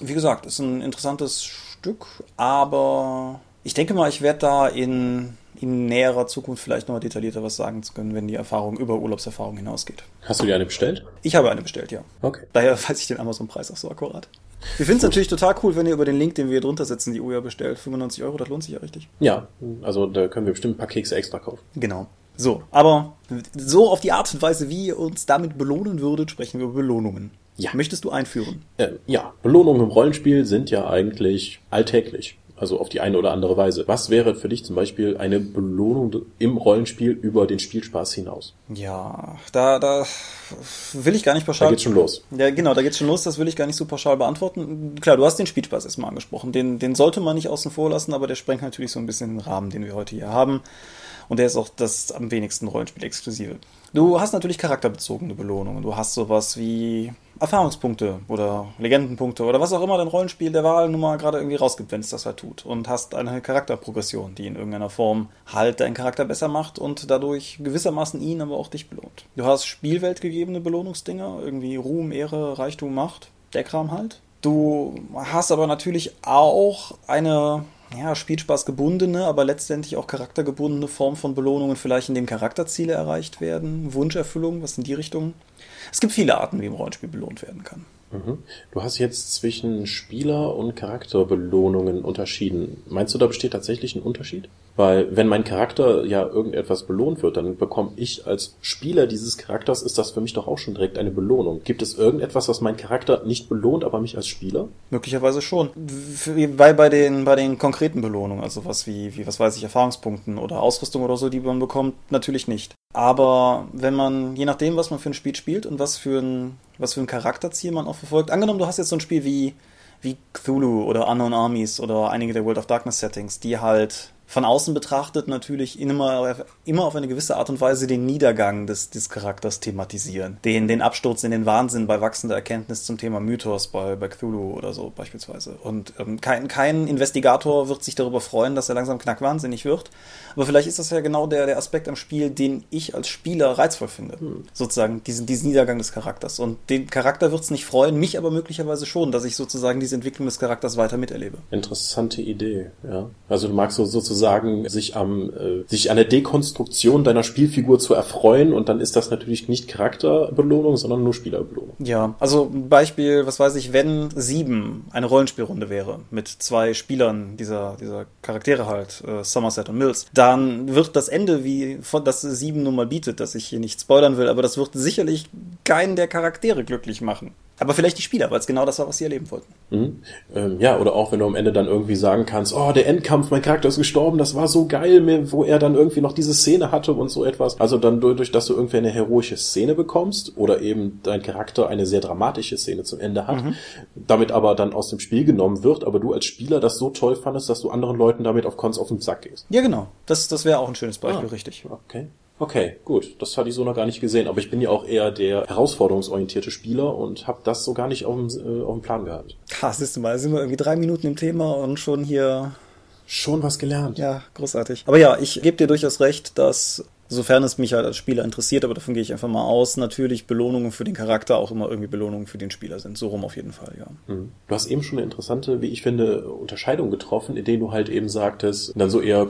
wie gesagt, ist ein interessantes Stück, aber ich denke mal, ich werde da in in näherer Zukunft vielleicht noch detaillierter was sagen zu können, wenn die Erfahrung über Urlaubserfahrung hinausgeht. Hast du dir eine bestellt? Ich habe eine bestellt, ja. Okay. Daher weiß ich den Amazon-Preis auch so akkurat. Wir finden es natürlich total cool, wenn ihr über den Link, den wir hier drunter setzen, die Uja bestellt. 95 Euro, das lohnt sich ja richtig. Ja, also da können wir bestimmt ein paar Kekse extra kaufen. Genau. So, aber so auf die Art und Weise, wie ihr uns damit belohnen würdet, sprechen wir über Belohnungen. Ja. Möchtest du einführen? Äh, ja, Belohnungen im Rollenspiel sind ja eigentlich alltäglich also auf die eine oder andere Weise. Was wäre für dich zum Beispiel eine Belohnung im Rollenspiel über den Spielspaß hinaus? Ja, da, da will ich gar nicht pauschal. Da geht's schon los. Ja, genau, da geht's schon los. Das will ich gar nicht so pauschal beantworten. Klar, du hast den Spielspaß erstmal angesprochen. Den, den sollte man nicht außen vor lassen, aber der sprengt natürlich so ein bisschen den Rahmen, den wir heute hier haben. Und der ist auch das am wenigsten Rollenspiel-exklusive. Du hast natürlich charakterbezogene Belohnungen. Du hast sowas wie Erfahrungspunkte oder Legendenpunkte oder was auch immer dein Rollenspiel der Wahl nun mal gerade irgendwie rausgibt, wenn es das halt tut. Und hast eine Charakterprogression, die in irgendeiner Form halt deinen Charakter besser macht und dadurch gewissermaßen ihn, aber auch dich belohnt. Du hast spielweltgegebene Belohnungsdinger, irgendwie Ruhm, Ehre, Reichtum, Macht, der Kram halt. Du hast aber natürlich auch eine ja, Spielspaß gebundene, aber letztendlich auch charaktergebundene Form von Belohnungen, vielleicht indem Charakterziele erreicht werden, Wunscherfüllung, was in die Richtung. Es gibt viele Arten, wie im Rollenspiel belohnt werden kann. Mhm. Du hast jetzt zwischen Spieler- und Charakterbelohnungen unterschieden. Meinst du, da besteht tatsächlich ein Unterschied? Weil wenn mein Charakter ja irgendetwas belohnt wird, dann bekomme ich als Spieler dieses Charakters, ist das für mich doch auch schon direkt eine Belohnung. Gibt es irgendetwas, was mein Charakter nicht belohnt, aber mich als Spieler? Möglicherweise schon. Bei, bei, den, bei den konkreten Belohnungen, also was wie, wie, was weiß ich, Erfahrungspunkten oder Ausrüstung oder so, die man bekommt, natürlich nicht. Aber wenn man, je nachdem, was man für ein Spiel spielt und was für ein, was für ein Charakterziel man auch verfolgt, angenommen, du hast jetzt so ein Spiel wie, wie Cthulhu oder Unknown Armies oder einige der World of Darkness Settings, die halt von außen betrachtet natürlich immer, immer auf eine gewisse Art und Weise den Niedergang des, des Charakters thematisieren. Den, den Absturz in den Wahnsinn bei wachsender Erkenntnis zum Thema Mythos bei, bei Cthulhu oder so beispielsweise. Und ähm, kein, kein Investigator wird sich darüber freuen, dass er langsam knackwahnsinnig wird. Aber vielleicht ist das ja genau der, der Aspekt am Spiel, den ich als Spieler reizvoll finde. Hm. Sozusagen diesen, diesen Niedergang des Charakters. Und den Charakter wird es nicht freuen, mich aber möglicherweise schon, dass ich sozusagen diese Entwicklung des Charakters weiter miterlebe. Interessante Idee, ja. Also du magst so sozusagen sozusagen sich am äh, sich an der Dekonstruktion deiner Spielfigur zu erfreuen und dann ist das natürlich nicht Charakterbelohnung, sondern nur Spielerbelohnung. Ja, also Beispiel, was weiß ich, wenn sieben eine Rollenspielrunde wäre mit zwei Spielern dieser dieser Charaktere halt, äh, Somerset und Mills, dann wird das Ende, wie von das sieben nun mal bietet, dass ich hier nicht spoilern will, aber das wird sicherlich keinen der Charaktere glücklich machen. Aber vielleicht die Spieler, weil es genau das war, was sie erleben wollten. Mhm. Ähm, ja, oder auch wenn du am Ende dann irgendwie sagen kannst, oh, der Endkampf, mein Charakter ist gestorben, das war so geil, wo er dann irgendwie noch diese Szene hatte und so etwas. Also dann dadurch, dass du irgendwie eine heroische Szene bekommst oder eben dein Charakter eine sehr dramatische Szene zum Ende hat, mhm. damit aber dann aus dem Spiel genommen wird, aber du als Spieler das so toll fandest, dass du anderen Leuten damit auf Cons auf den Sack gehst. Ja, genau. Das, das wäre auch ein schönes Beispiel, ah, richtig. Okay. Okay, gut. Das hatte ich so noch gar nicht gesehen. Aber ich bin ja auch eher der herausforderungsorientierte Spieler und habe das so gar nicht auf dem, äh, auf dem Plan gehabt. Ha, siehst du mal, sind wir irgendwie drei Minuten im Thema und schon hier Schon was gelernt. Ja, großartig. Aber ja, ich gebe dir durchaus recht, dass sofern es mich halt als Spieler interessiert, aber davon gehe ich einfach mal aus, natürlich Belohnungen für den Charakter auch immer irgendwie Belohnungen für den Spieler sind. So rum auf jeden Fall, ja. Mhm. Du hast eben schon eine interessante, wie ich finde, Unterscheidung getroffen, in der du halt eben sagtest, dann so eher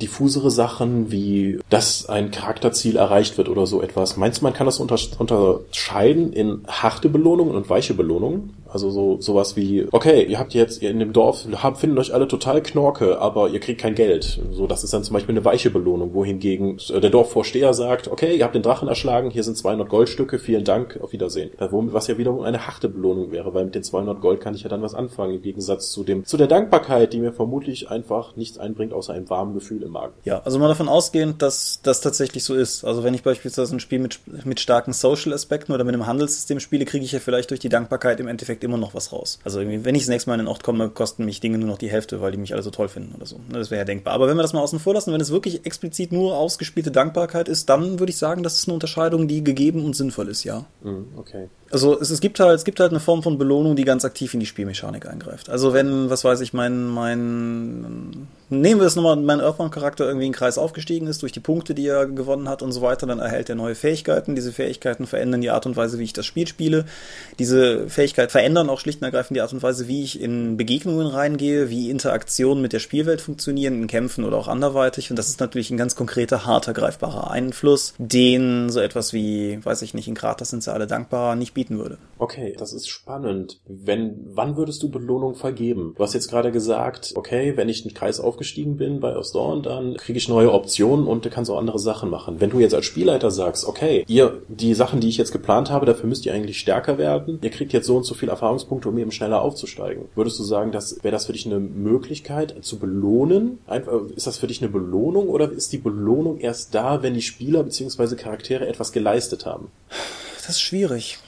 diffusere Sachen, wie dass ein Charakterziel erreicht wird oder so etwas. Meinst du, man kann das unterscheiden in harte Belohnungen und weiche Belohnungen? Also so sowas wie, okay, ihr habt jetzt in dem Dorf, habt, findet euch alle total Knorke, aber ihr kriegt kein Geld. So, das ist dann zum Beispiel eine weiche Belohnung, wohingegen der Dorfvorsteher sagt, okay, ihr habt den Drachen erschlagen, hier sind 200 Goldstücke, vielen Dank, auf Wiedersehen. Was ja wiederum eine harte Belohnung wäre, weil mit den 200 Gold kann ich ja dann was anfangen, im Gegensatz zu dem, zu der Dankbarkeit, die mir vermutlich einfach nichts einbringt, außer einem warmen Gefühl im Magen. Ja, also mal davon ausgehend, dass das tatsächlich so ist. Also wenn ich beispielsweise ein Spiel mit, mit starken Social-Aspekten oder mit einem Handelssystem spiele, kriege ich ja vielleicht durch die Dankbarkeit im Endeffekt immer noch was raus. Also wenn ich das nächste Mal in den Ort komme, kosten mich Dinge nur noch die Hälfte, weil die mich alle so toll finden oder so. Das wäre ja denkbar. Aber wenn wir das mal außen vor lassen, wenn es wirklich explizit nur ausgespielte Dankbarkeit ist, dann würde ich sagen, das ist eine Unterscheidung, die gegeben und sinnvoll ist, ja. Mhm, okay. Also es, es, gibt halt, es gibt halt eine Form von Belohnung, die ganz aktiv in die Spielmechanik eingreift. Also wenn, was weiß ich, mein, mein, nehmen wir es nochmal, mein Earthbound-Charakter irgendwie in den Kreis aufgestiegen ist durch die Punkte, die er gewonnen hat und so weiter, dann erhält er neue Fähigkeiten. Diese Fähigkeiten verändern die Art und Weise, wie ich das Spiel spiele. Diese Fähigkeiten verändern auch schlicht und ergreifend die Art und Weise, wie ich in Begegnungen reingehe, wie Interaktionen mit der Spielwelt funktionieren, in Kämpfen oder auch anderweitig. Und das ist natürlich ein ganz konkreter, harter, greifbarer Einfluss, den so etwas wie, weiß ich nicht, in Kratos sind sie alle dankbar, nicht bieten würde. Okay, das ist spannend. Wenn, wann würdest du Belohnung vergeben? Du hast jetzt gerade gesagt, okay, wenn ich einen Kreis aufgestiegen bin bei Osdorn, dann kriege ich neue Optionen und du kannst auch andere Sachen machen. Wenn du jetzt als Spielleiter sagst, okay, ihr, die Sachen, die ich jetzt geplant habe, dafür müsst ihr eigentlich stärker werden. Ihr kriegt jetzt so und so viel Erfahrungspunkte, um eben schneller aufzusteigen. Würdest du sagen, dass, wäre das für dich eine Möglichkeit zu belohnen? ist das für dich eine Belohnung oder ist die Belohnung erst da, wenn die Spieler bzw. Charaktere etwas geleistet haben? Das ist schwierig.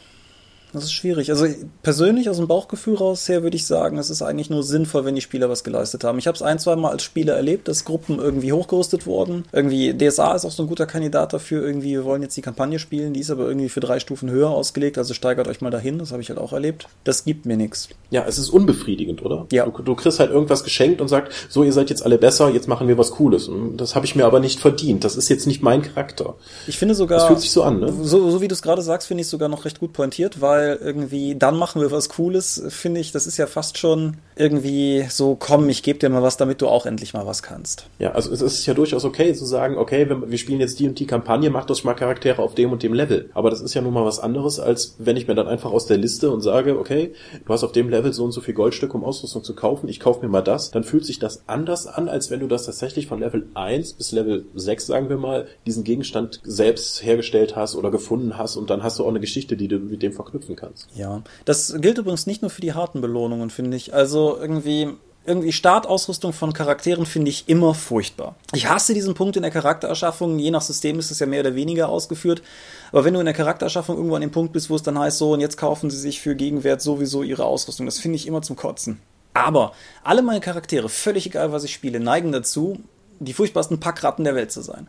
Das ist schwierig. Also persönlich aus dem Bauchgefühl raus her würde ich sagen, es ist eigentlich nur sinnvoll, wenn die Spieler was geleistet haben. Ich habe es ein, zwei Mal als Spieler erlebt, dass Gruppen irgendwie hochgerüstet wurden. Irgendwie DSA ist auch so ein guter Kandidat dafür. Irgendwie wir wollen jetzt die Kampagne spielen, die ist aber irgendwie für drei Stufen höher ausgelegt. Also steigert euch mal dahin. Das habe ich halt auch erlebt. Das gibt mir nichts. Ja, es ist unbefriedigend, oder? Ja. Du, du kriegst halt irgendwas geschenkt und sagst, so ihr seid jetzt alle besser, jetzt machen wir was Cooles. Das habe ich mir aber nicht verdient. Das ist jetzt nicht mein Charakter. Ich finde sogar. Das fühlt sich so an, ne? So, so wie du es gerade sagst, finde ich sogar noch recht gut pointiert, weil irgendwie dann machen wir was Cooles, finde ich, das ist ja fast schon irgendwie so, komm, ich gebe dir mal was, damit du auch endlich mal was kannst. Ja, also es ist ja durchaus okay zu sagen, okay, wir, spielen jetzt die und die Kampagne, mach das mal Charaktere auf dem und dem Level. Aber das ist ja nun mal was anderes, als wenn ich mir dann einfach aus der Liste und sage, okay, du hast auf dem Level so und so viel Goldstücke, um Ausrüstung zu kaufen, ich kaufe mir mal das, dann fühlt sich das anders an, als wenn du das tatsächlich von Level 1 bis Level 6, sagen wir mal, diesen Gegenstand selbst hergestellt hast oder gefunden hast und dann hast du auch eine Geschichte, die du mit dem verknüpfen kannst. Ja, das gilt übrigens nicht nur für die harten Belohnungen, finde ich. Also irgendwie irgendwie Startausrüstung von Charakteren finde ich immer furchtbar. Ich hasse diesen Punkt in der Charaktererschaffung. Je nach System ist es ja mehr oder weniger ausgeführt. Aber wenn du in der Charaktererschaffung irgendwo an dem Punkt bist, wo es dann heißt, so, und jetzt kaufen sie sich für Gegenwert sowieso ihre Ausrüstung, das finde ich immer zum Kotzen. Aber alle meine Charaktere, völlig egal, was ich spiele, neigen dazu, die furchtbarsten Packratten der Welt zu sein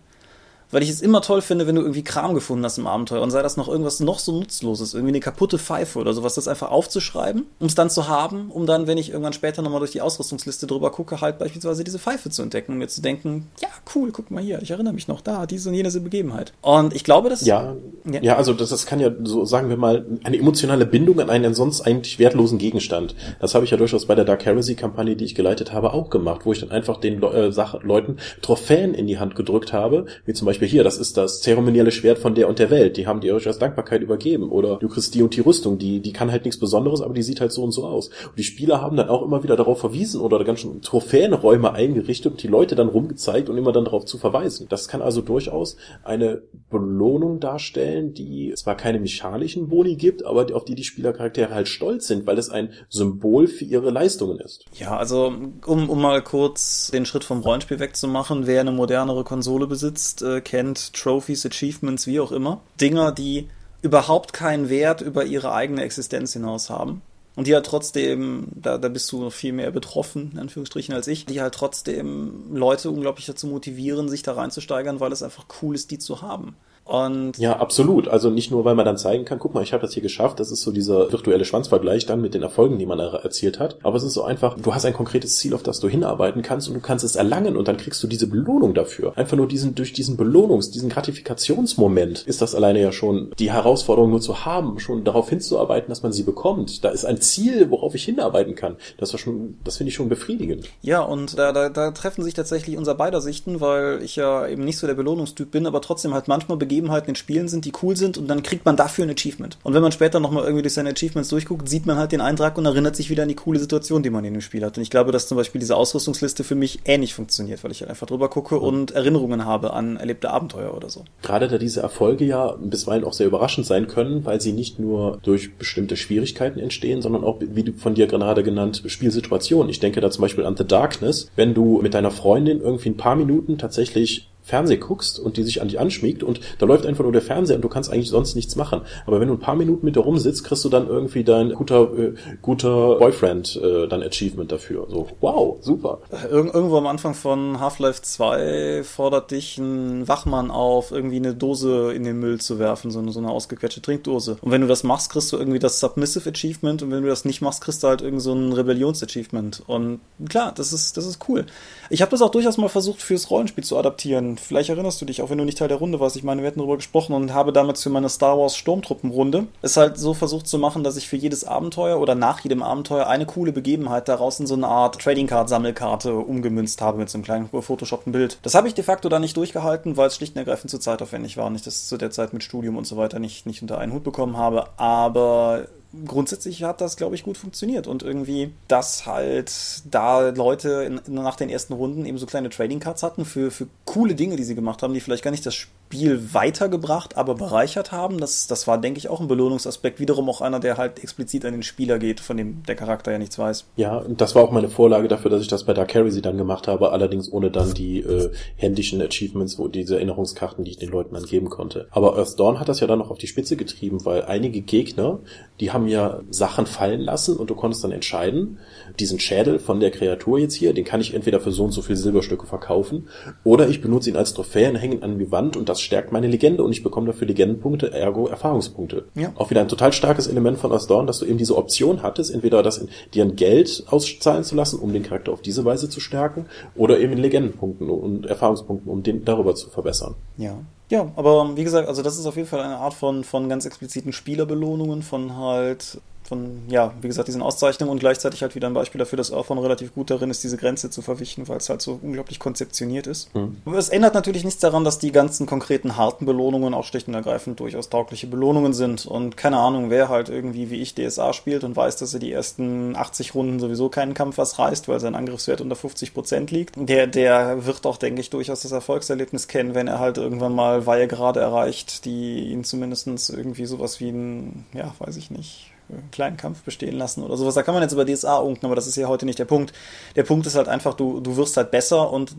weil ich es immer toll finde, wenn du irgendwie Kram gefunden hast im Abenteuer und sei das noch irgendwas noch so nutzloses, irgendwie eine kaputte Pfeife oder sowas, das einfach aufzuschreiben, um es dann zu haben, um dann, wenn ich irgendwann später nochmal durch die Ausrüstungsliste drüber gucke, halt beispielsweise diese Pfeife zu entdecken und mir zu denken, ja, cool, guck mal hier, ich erinnere mich noch da, diese und jene Begebenheit. Und ich glaube, dass... Ja, ja, ja also das, das kann ja so, sagen wir mal, eine emotionale Bindung an einen sonst eigentlich wertlosen Gegenstand. Das habe ich ja durchaus bei der Dark Heresy-Kampagne, die ich geleitet habe, auch gemacht, wo ich dann einfach den äh, Leuten Trophäen in die Hand gedrückt habe, wie zum Beispiel Beispiel hier, das ist das zeremonielle Schwert von der und der Welt, die haben die euch als Dankbarkeit übergeben. Oder du kriegst die und die Rüstung, die, die kann halt nichts Besonderes, aber die sieht halt so und so aus. Und die Spieler haben dann auch immer wieder darauf verwiesen oder ganz schön Trophäenräume eingerichtet und die Leute dann rumgezeigt und immer dann darauf zu verweisen. Das kann also durchaus eine Belohnung darstellen, die zwar keine mechanischen Boni gibt, aber auf die die Spielercharaktere halt stolz sind, weil es ein Symbol für ihre Leistungen ist. Ja, also um, um mal kurz den Schritt vom Rollenspiel wegzumachen, wer eine modernere Konsole besitzt, äh, kennt, Trophies, Achievements, wie auch immer. Dinger, die überhaupt keinen Wert über ihre eigene Existenz hinaus haben. Und die halt trotzdem, da, da bist du noch viel mehr betroffen, in Anführungsstrichen, als ich, die halt trotzdem Leute unglaublich dazu motivieren, sich da reinzusteigern, weil es einfach cool ist, die zu haben. Und ja, absolut. Also nicht nur, weil man dann zeigen kann, guck mal, ich habe das hier geschafft. Das ist so dieser virtuelle Schwanzvergleich dann mit den Erfolgen, die man erzielt hat. Aber es ist so einfach, du hast ein konkretes Ziel, auf das du hinarbeiten kannst und du kannst es erlangen und dann kriegst du diese Belohnung dafür. Einfach nur diesen, durch diesen Belohnungs-, diesen Gratifikationsmoment ist das alleine ja schon die Herausforderung nur zu haben, schon darauf hinzuarbeiten, dass man sie bekommt. Da ist ein Ziel, worauf ich hinarbeiten kann. Das war schon, das finde ich schon befriedigend. Ja, und da, da, da treffen sich tatsächlich unser beider Sichten, weil ich ja eben nicht so der Belohnungstyp bin, aber trotzdem halt manchmal begeben Gegebenheiten in Spielen sind, die cool sind und dann kriegt man dafür ein Achievement. Und wenn man später nochmal irgendwie durch seine Achievements durchguckt, sieht man halt den Eintrag und erinnert sich wieder an die coole Situation, die man in dem Spiel hat. Und ich glaube, dass zum Beispiel diese Ausrüstungsliste für mich ähnlich funktioniert, weil ich halt einfach drüber gucke mhm. und Erinnerungen habe an erlebte Abenteuer oder so. Gerade da diese Erfolge ja bisweilen auch sehr überraschend sein können, weil sie nicht nur durch bestimmte Schwierigkeiten entstehen, sondern auch, wie du von dir gerade genannt, Spielsituationen. Ich denke da zum Beispiel an The Darkness. Wenn du mit deiner Freundin irgendwie ein paar Minuten tatsächlich Fernseh guckst und die sich an dich anschmiegt und da läuft einfach nur der Fernseher und du kannst eigentlich sonst nichts machen. Aber wenn du ein paar Minuten mit dir rumsitzt, kriegst du dann irgendwie dein guter, äh, guter Boyfriend äh, dann Achievement dafür. So, wow, super. Ir irgendwo am Anfang von Half-Life 2 fordert dich ein Wachmann auf, irgendwie eine Dose in den Müll zu werfen, so eine, so eine ausgequetschte Trinkdose. Und wenn du das machst, kriegst du irgendwie das Submissive Achievement und wenn du das nicht machst, kriegst du halt irgendwie so ein Rebellions-Achievement. Und klar, das ist, das ist cool. Ich habe das auch durchaus mal versucht, fürs Rollenspiel zu adaptieren vielleicht erinnerst du dich, auch wenn du nicht Teil der Runde warst. Ich meine, wir hatten darüber gesprochen und habe damals für meine Star Wars Sturmtruppenrunde es halt so versucht zu machen, dass ich für jedes Abenteuer oder nach jedem Abenteuer eine coole Begebenheit daraus in so eine Art Trading Card Sammelkarte umgemünzt habe mit so einem kleinen photoshoppten Bild. Das habe ich de facto da nicht durchgehalten, weil es schlicht und ergreifend zu zeitaufwendig war und ich das zu der Zeit mit Studium und so weiter nicht, nicht unter einen Hut bekommen habe. Aber grundsätzlich hat das, glaube ich, gut funktioniert. Und irgendwie, dass halt da Leute in, nach den ersten Runden eben so kleine Trading Cards hatten für, für coole Dinge, die sie gemacht haben, die vielleicht gar nicht das Spiel weitergebracht, aber bereichert haben. Das, das war, denke ich, auch ein Belohnungsaspekt. Wiederum auch einer, der halt explizit an den Spieler geht, von dem der Charakter ja nichts weiß. Ja, und das war auch meine Vorlage dafür, dass ich das bei Dark Heresy dann gemacht habe, allerdings ohne dann die äh, händischen Achievements, wo diese Erinnerungskarten, die ich den Leuten dann geben konnte. Aber Earth Dawn hat das ja dann noch auf die Spitze getrieben, weil einige Gegner, die haben ja Sachen fallen lassen und du konntest dann entscheiden, diesen Schädel von der Kreatur jetzt hier, den kann ich entweder für so und so viele Silberstücke verkaufen oder ich benutze ihn als Trophäe und hänge ihn an die Wand und das das stärkt meine Legende und ich bekomme dafür Legendenpunkte, ergo Erfahrungspunkte. Ja. Auch wieder ein total starkes Element von Asdorn, dass du eben diese Option hattest, entweder das in, dir ein Geld auszahlen zu lassen, um den Charakter auf diese Weise zu stärken, oder eben in Legendenpunkten und Erfahrungspunkten, um den darüber zu verbessern. Ja. Ja, aber wie gesagt, also das ist auf jeden Fall eine Art von, von ganz expliziten Spielerbelohnungen, von halt von, ja, wie gesagt, diesen Auszeichnungen und gleichzeitig halt wieder ein Beispiel dafür, dass Earthbound relativ gut darin ist, diese Grenze zu verwischen, weil es halt so unglaublich konzeptioniert ist. Mhm. Aber es ändert natürlich nichts daran, dass die ganzen konkreten harten Belohnungen auch schlicht und ergreifend durchaus taugliche Belohnungen sind. Und keine Ahnung, wer halt irgendwie wie ich DSA spielt und weiß, dass er die ersten 80 Runden sowieso keinen Kampf was reißt, weil sein Angriffswert unter 50 Prozent liegt, der, der wird auch, denke ich, durchaus das Erfolgserlebnis kennen, wenn er halt irgendwann mal Weihe gerade erreicht, die ihn zumindestens irgendwie sowas wie ein, ja, weiß ich nicht, kleinen Kampf bestehen lassen oder sowas. Da kann man jetzt über DSA unken, aber das ist ja heute nicht der Punkt. Der Punkt ist halt einfach, du, du wirst halt besser und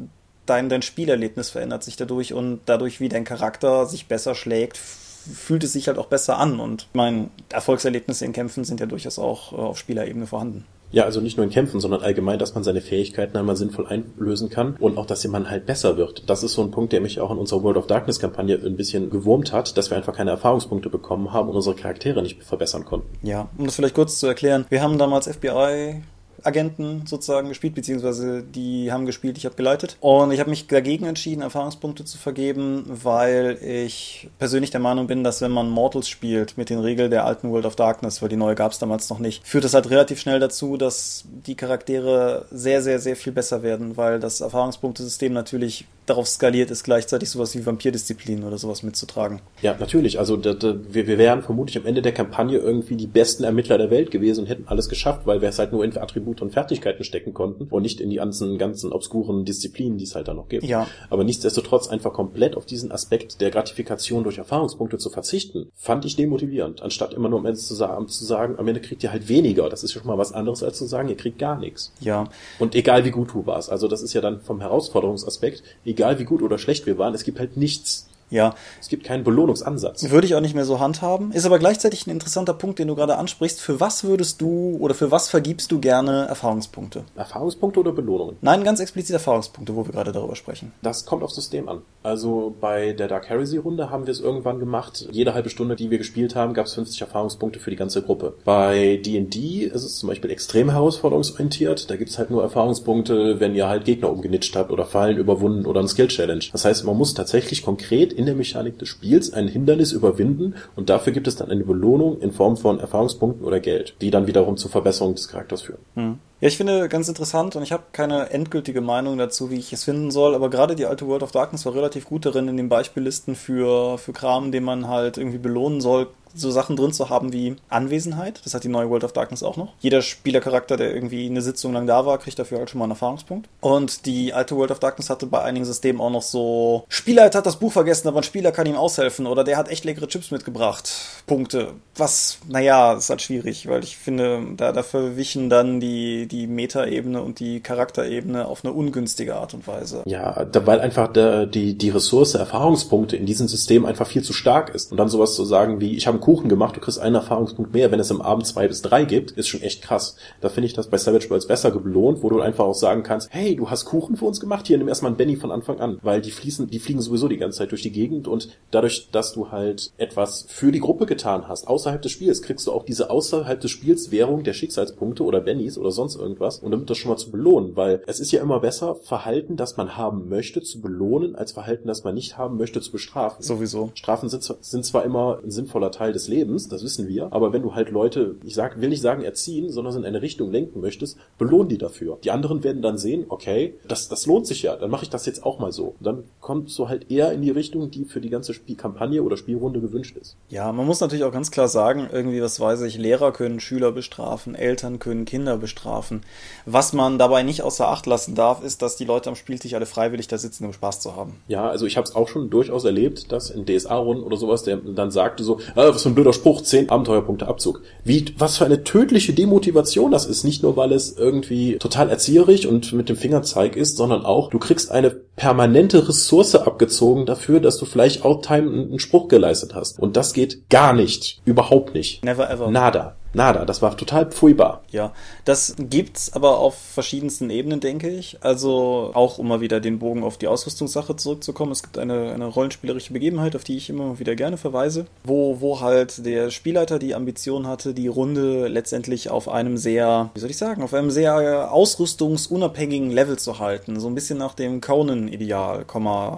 dein, dein Spielerlebnis verändert sich dadurch und dadurch, wie dein Charakter sich besser schlägt, fühlt es sich halt auch besser an. Und mein Erfolgserlebnisse in Kämpfen sind ja durchaus auch äh, auf Spielerebene vorhanden. Ja, also nicht nur in Kämpfen, sondern allgemein, dass man seine Fähigkeiten einmal sinnvoll einlösen kann und auch, dass man halt besser wird. Das ist so ein Punkt, der mich auch in unserer World of Darkness Kampagne ein bisschen gewurmt hat, dass wir einfach keine Erfahrungspunkte bekommen haben und unsere Charaktere nicht verbessern konnten. Ja, um das vielleicht kurz zu erklären, wir haben damals FBI Agenten sozusagen gespielt, beziehungsweise die haben gespielt, ich habe geleitet. Und ich habe mich dagegen entschieden, Erfahrungspunkte zu vergeben, weil ich persönlich der Meinung bin, dass wenn man Mortals spielt mit den Regeln der alten World of Darkness, weil die neue gab es damals noch nicht, führt es halt relativ schnell dazu, dass die Charaktere sehr, sehr, sehr viel besser werden, weil das Erfahrungspunktesystem natürlich darauf skaliert ist, gleichzeitig sowas wie Vampirdisziplin oder sowas mitzutragen. Ja, natürlich. Also da, da, wir, wir wären vermutlich am Ende der Kampagne irgendwie die besten Ermittler der Welt gewesen und hätten alles geschafft, weil wir es halt nur in Attribute und Fertigkeiten stecken konnten und nicht in die ganzen, ganzen obskuren Disziplinen, die es halt da noch gibt. Ja. Aber nichtsdestotrotz einfach komplett auf diesen Aspekt der Gratifikation durch Erfahrungspunkte zu verzichten, fand ich demotivierend, anstatt immer nur am Ende zu sagen, zu sagen, am Ende kriegt ihr halt weniger. Das ist schon mal was anderes, als zu sagen, ihr kriegt gar nichts. Ja. Und egal wie gut du warst. Also das ist ja dann vom Herausforderungsaspekt, egal wie gut oder schlecht wir waren, es gibt halt nichts Ja. Es gibt keinen Belohnungsansatz. Würde ich auch nicht mehr so handhaben. Ist aber gleichzeitig ein interessanter Punkt, den du gerade ansprichst. Für was würdest du oder für was vergibst du gerne Erfahrungspunkte? Erfahrungspunkte oder Belohnungen? Nein, ganz explizit Erfahrungspunkte, wo wir gerade darüber sprechen. Das kommt aufs System an. Also bei der Dark Heresy Runde haben wir es irgendwann gemacht. Jede halbe Stunde, die wir gespielt haben, gab es 50 Erfahrungspunkte für die ganze Gruppe. Bei D&D ist es zum Beispiel extrem herausforderungsorientiert. Da gibt es halt nur Erfahrungspunkte, wenn ihr halt Gegner umgenitscht habt oder Fallen überwunden oder ein Skill Challenge. Das heißt, man muss tatsächlich konkret in der Mechanik des Spiels ein Hindernis überwinden und dafür gibt es dann eine Belohnung in Form von Erfahrungspunkten oder Geld, die dann wiederum zur Verbesserung des Charakters führen. Hm. Ja, ich finde ganz interessant und ich habe keine endgültige Meinung dazu, wie ich es finden soll, aber gerade die alte World of Darkness war relativ gut darin, in den Beispiellisten für, für Kram, den man halt irgendwie belohnen soll, so Sachen drin zu haben wie Anwesenheit. Das hat die neue World of Darkness auch noch. Jeder Spielercharakter, der irgendwie eine Sitzung lang da war, kriegt dafür halt schon mal einen Erfahrungspunkt. Und die alte World of Darkness hatte bei einigen Systemen auch noch so, Spieler hat das Buch vergessen, aber ein Spieler kann ihm aushelfen oder der hat echt leckere Chips mitgebracht. Punkte. Was, naja, ist halt schwierig, weil ich finde, da, da verwichen dann die, die Meta-Ebene und die Charakterebene auf eine ungünstige Art und Weise. Ja, weil einfach der, die, die Ressource Erfahrungspunkte in diesem System einfach viel zu stark ist. Und dann sowas zu sagen wie, ich habe einen Kuchen gemacht, du kriegst einen Erfahrungspunkt mehr, wenn es im Abend zwei bis drei gibt, ist schon echt krass. Da finde ich das bei Savage Worlds besser belohnt, wo du einfach auch sagen kannst, hey, du hast Kuchen für uns gemacht, hier, nimm erstmal einen Benny von Anfang an. Weil die fließen, die fliegen sowieso die ganze Zeit durch die Gegend und dadurch, dass du halt etwas für die Gruppe getan hast, außerhalb des Spiels, kriegst du auch diese außerhalb des Spiels Währung der Schicksalspunkte oder Bennys oder sonst irgendwas und damit das schon mal zu belohnen, weil es ist ja immer besser, Verhalten, das man haben möchte, zu belohnen, als Verhalten, das man nicht haben möchte, zu bestrafen. Sowieso. Strafen sind, sind zwar immer ein sinnvoller Teil des Lebens, das wissen wir, aber wenn du halt Leute, ich sag, will nicht sagen erziehen, sondern in eine Richtung lenken möchtest, belohn die dafür. Die anderen werden dann sehen, okay, das, das lohnt sich ja, dann mache ich das jetzt auch mal so. Und dann kommst du halt eher in die Richtung, die für die ganze Spielkampagne oder Spielrunde gewünscht ist. Ja, man muss natürlich auch ganz klar sagen, irgendwie, was weiß ich, Lehrer können Schüler bestrafen, Eltern können Kinder bestrafen. Was man dabei nicht außer Acht lassen darf, ist, dass die Leute am Spieltisch alle freiwillig da sitzen, um Spaß zu haben. Ja, also ich habe es auch schon durchaus erlebt, dass in DSA-Runden oder sowas, der dann sagte so, ah, was für ein blöder Spruch, 10 Abenteuerpunkte Abzug. Wie, was für eine tödliche Demotivation das ist. Nicht nur, weil es irgendwie total erzieherisch und mit dem Fingerzeig ist, sondern auch, du kriegst eine permanente Ressource abgezogen dafür, dass du vielleicht Outtime einen Spruch geleistet hast. Und das geht gar nicht. Überhaupt nicht. Never ever. Nada. Nada, das war total pfuybar. Ja, das gibt's aber auf verschiedensten Ebenen, denke ich. Also auch, um mal wieder den Bogen auf die Ausrüstungssache zurückzukommen. Es gibt eine, eine rollenspielerische Begebenheit, auf die ich immer wieder gerne verweise, wo, wo halt der Spielleiter die Ambition hatte, die Runde letztendlich auf einem sehr, wie soll ich sagen, auf einem sehr ausrüstungsunabhängigen Level zu halten. So ein bisschen nach dem Conan-Ideal,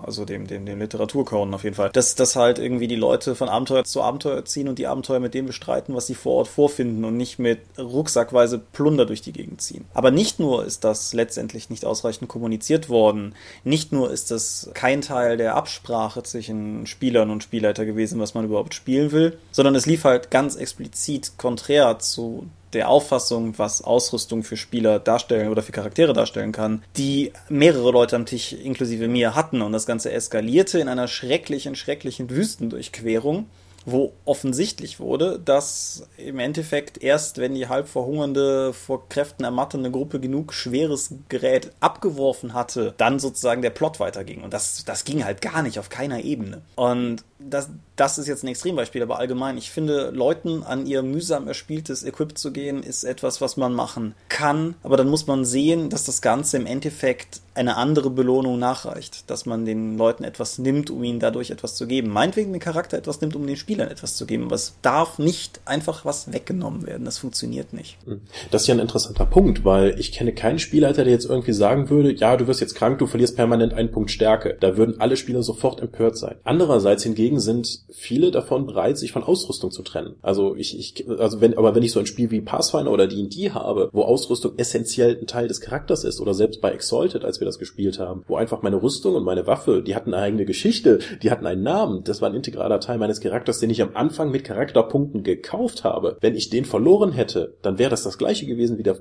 also dem, dem, dem Literatur-Conan auf jeden Fall. Dass, dass halt irgendwie die Leute von Abenteuer zu Abenteuer ziehen und die Abenteuer mit dem bestreiten, was sie vor Ort vorfinden finden und nicht mit rucksackweise Plunder durch die Gegend ziehen. Aber nicht nur ist das letztendlich nicht ausreichend kommuniziert worden, nicht nur ist das kein Teil der Absprache zwischen Spielern und Spielleiter gewesen, was man überhaupt spielen will, sondern es lief halt ganz explizit konträr zu der Auffassung, was Ausrüstung für Spieler darstellen oder für Charaktere darstellen kann, die mehrere Leute am Tisch inklusive mir hatten und das Ganze eskalierte in einer schrecklichen, schrecklichen Wüstendurchquerung wo offensichtlich wurde, dass im Endeffekt erst, wenn die halb verhungernde, vor Kräften ermattende Gruppe genug schweres Gerät abgeworfen hatte, dann sozusagen der Plot weiterging. Und das, das ging halt gar nicht auf keiner Ebene. Und das, das ist jetzt ein Extrembeispiel, aber allgemein, ich finde, Leuten an ihr mühsam erspieltes Equip zu gehen, ist etwas, was man machen kann. Aber dann muss man sehen, dass das Ganze im Endeffekt eine andere Belohnung nachreicht. Dass man den Leuten etwas nimmt, um ihnen dadurch etwas zu geben. Meinetwegen den Charakter etwas nimmt, um den Spielern etwas zu geben. Aber es darf nicht einfach was weggenommen werden. Das funktioniert nicht. Hm. Das ist ja ein interessanter Punkt, weil ich kenne keinen Spielleiter, der jetzt irgendwie sagen würde, ja, du wirst jetzt krank, du verlierst permanent einen Punkt Stärke. Da würden alle Spieler sofort empört sein. Andererseits hingegen sind viele davon bereit, sich von Ausrüstung zu trennen. Also ich, ich also wenn, aber wenn ich so ein Spiel wie Pathfinder oder D&D habe, wo Ausrüstung essentiell ein Teil des Charakters ist oder selbst bei Exalted, als wir das gespielt haben, wo einfach meine Rüstung und meine Waffe, die hatten eine eigene Geschichte, die hatten einen Namen, das war ein integraler Teil meines Charakters, den ich am Anfang mit Charakterpunkten gekauft habe, wenn ich den verloren hätte, dann wäre das das gleiche gewesen wie der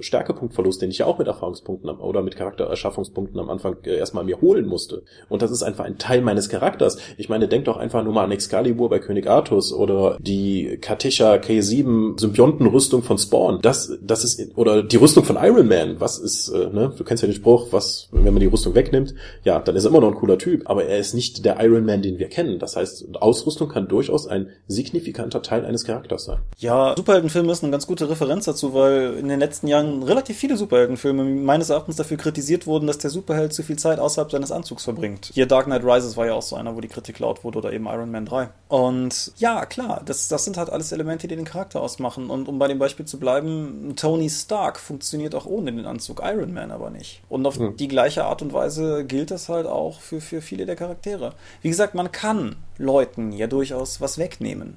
Stärkepunktverlust, den ich ja auch mit Erfahrungspunkten oder mit Charaktererschaffungspunkten am Anfang äh, erstmal mir holen musste. Und das ist einfach ein Teil meines Charakters. Ich meine, denk doch einfach nur mal an Excalibur bei König Artus oder die Katisha K7 Symbiontenrüstung von Spawn. Das, das ist, oder die Rüstung von Iron Man. Was ist, äh, ne? Du kennst ja den Spruch, was, wenn man die Rüstung wegnimmt, ja, dann ist er immer noch ein cooler Typ. Aber er ist nicht der Iron Man, den wir kennen. Das heißt, Ausrüstung kann durchaus ein signifikanter Teil eines Charakters sein. Ja, Superheldenfilme ist eine ganz gute Referenz dazu, weil in den letzten Jahren relativ viele Superheldenfilme meines Erachtens dafür kritisiert wurden, dass der Superheld zu viel Zeit außerhalb seines Anzugs verbringt. Hier Dark Knight Rises war ja auch so einer, wo die Kritik laut wurde oder eben Iron Man 3. Und ja, klar, das, das sind halt alles Elemente, die den Charakter ausmachen. Und um bei dem Beispiel zu bleiben, Tony Stark funktioniert auch ohne den Anzug, Iron Man aber nicht. Und auf hm. die gleiche Art und Weise gilt das halt auch für, für viele der Charaktere. Wie gesagt, man kann Leuten ja durchaus was wegnehmen.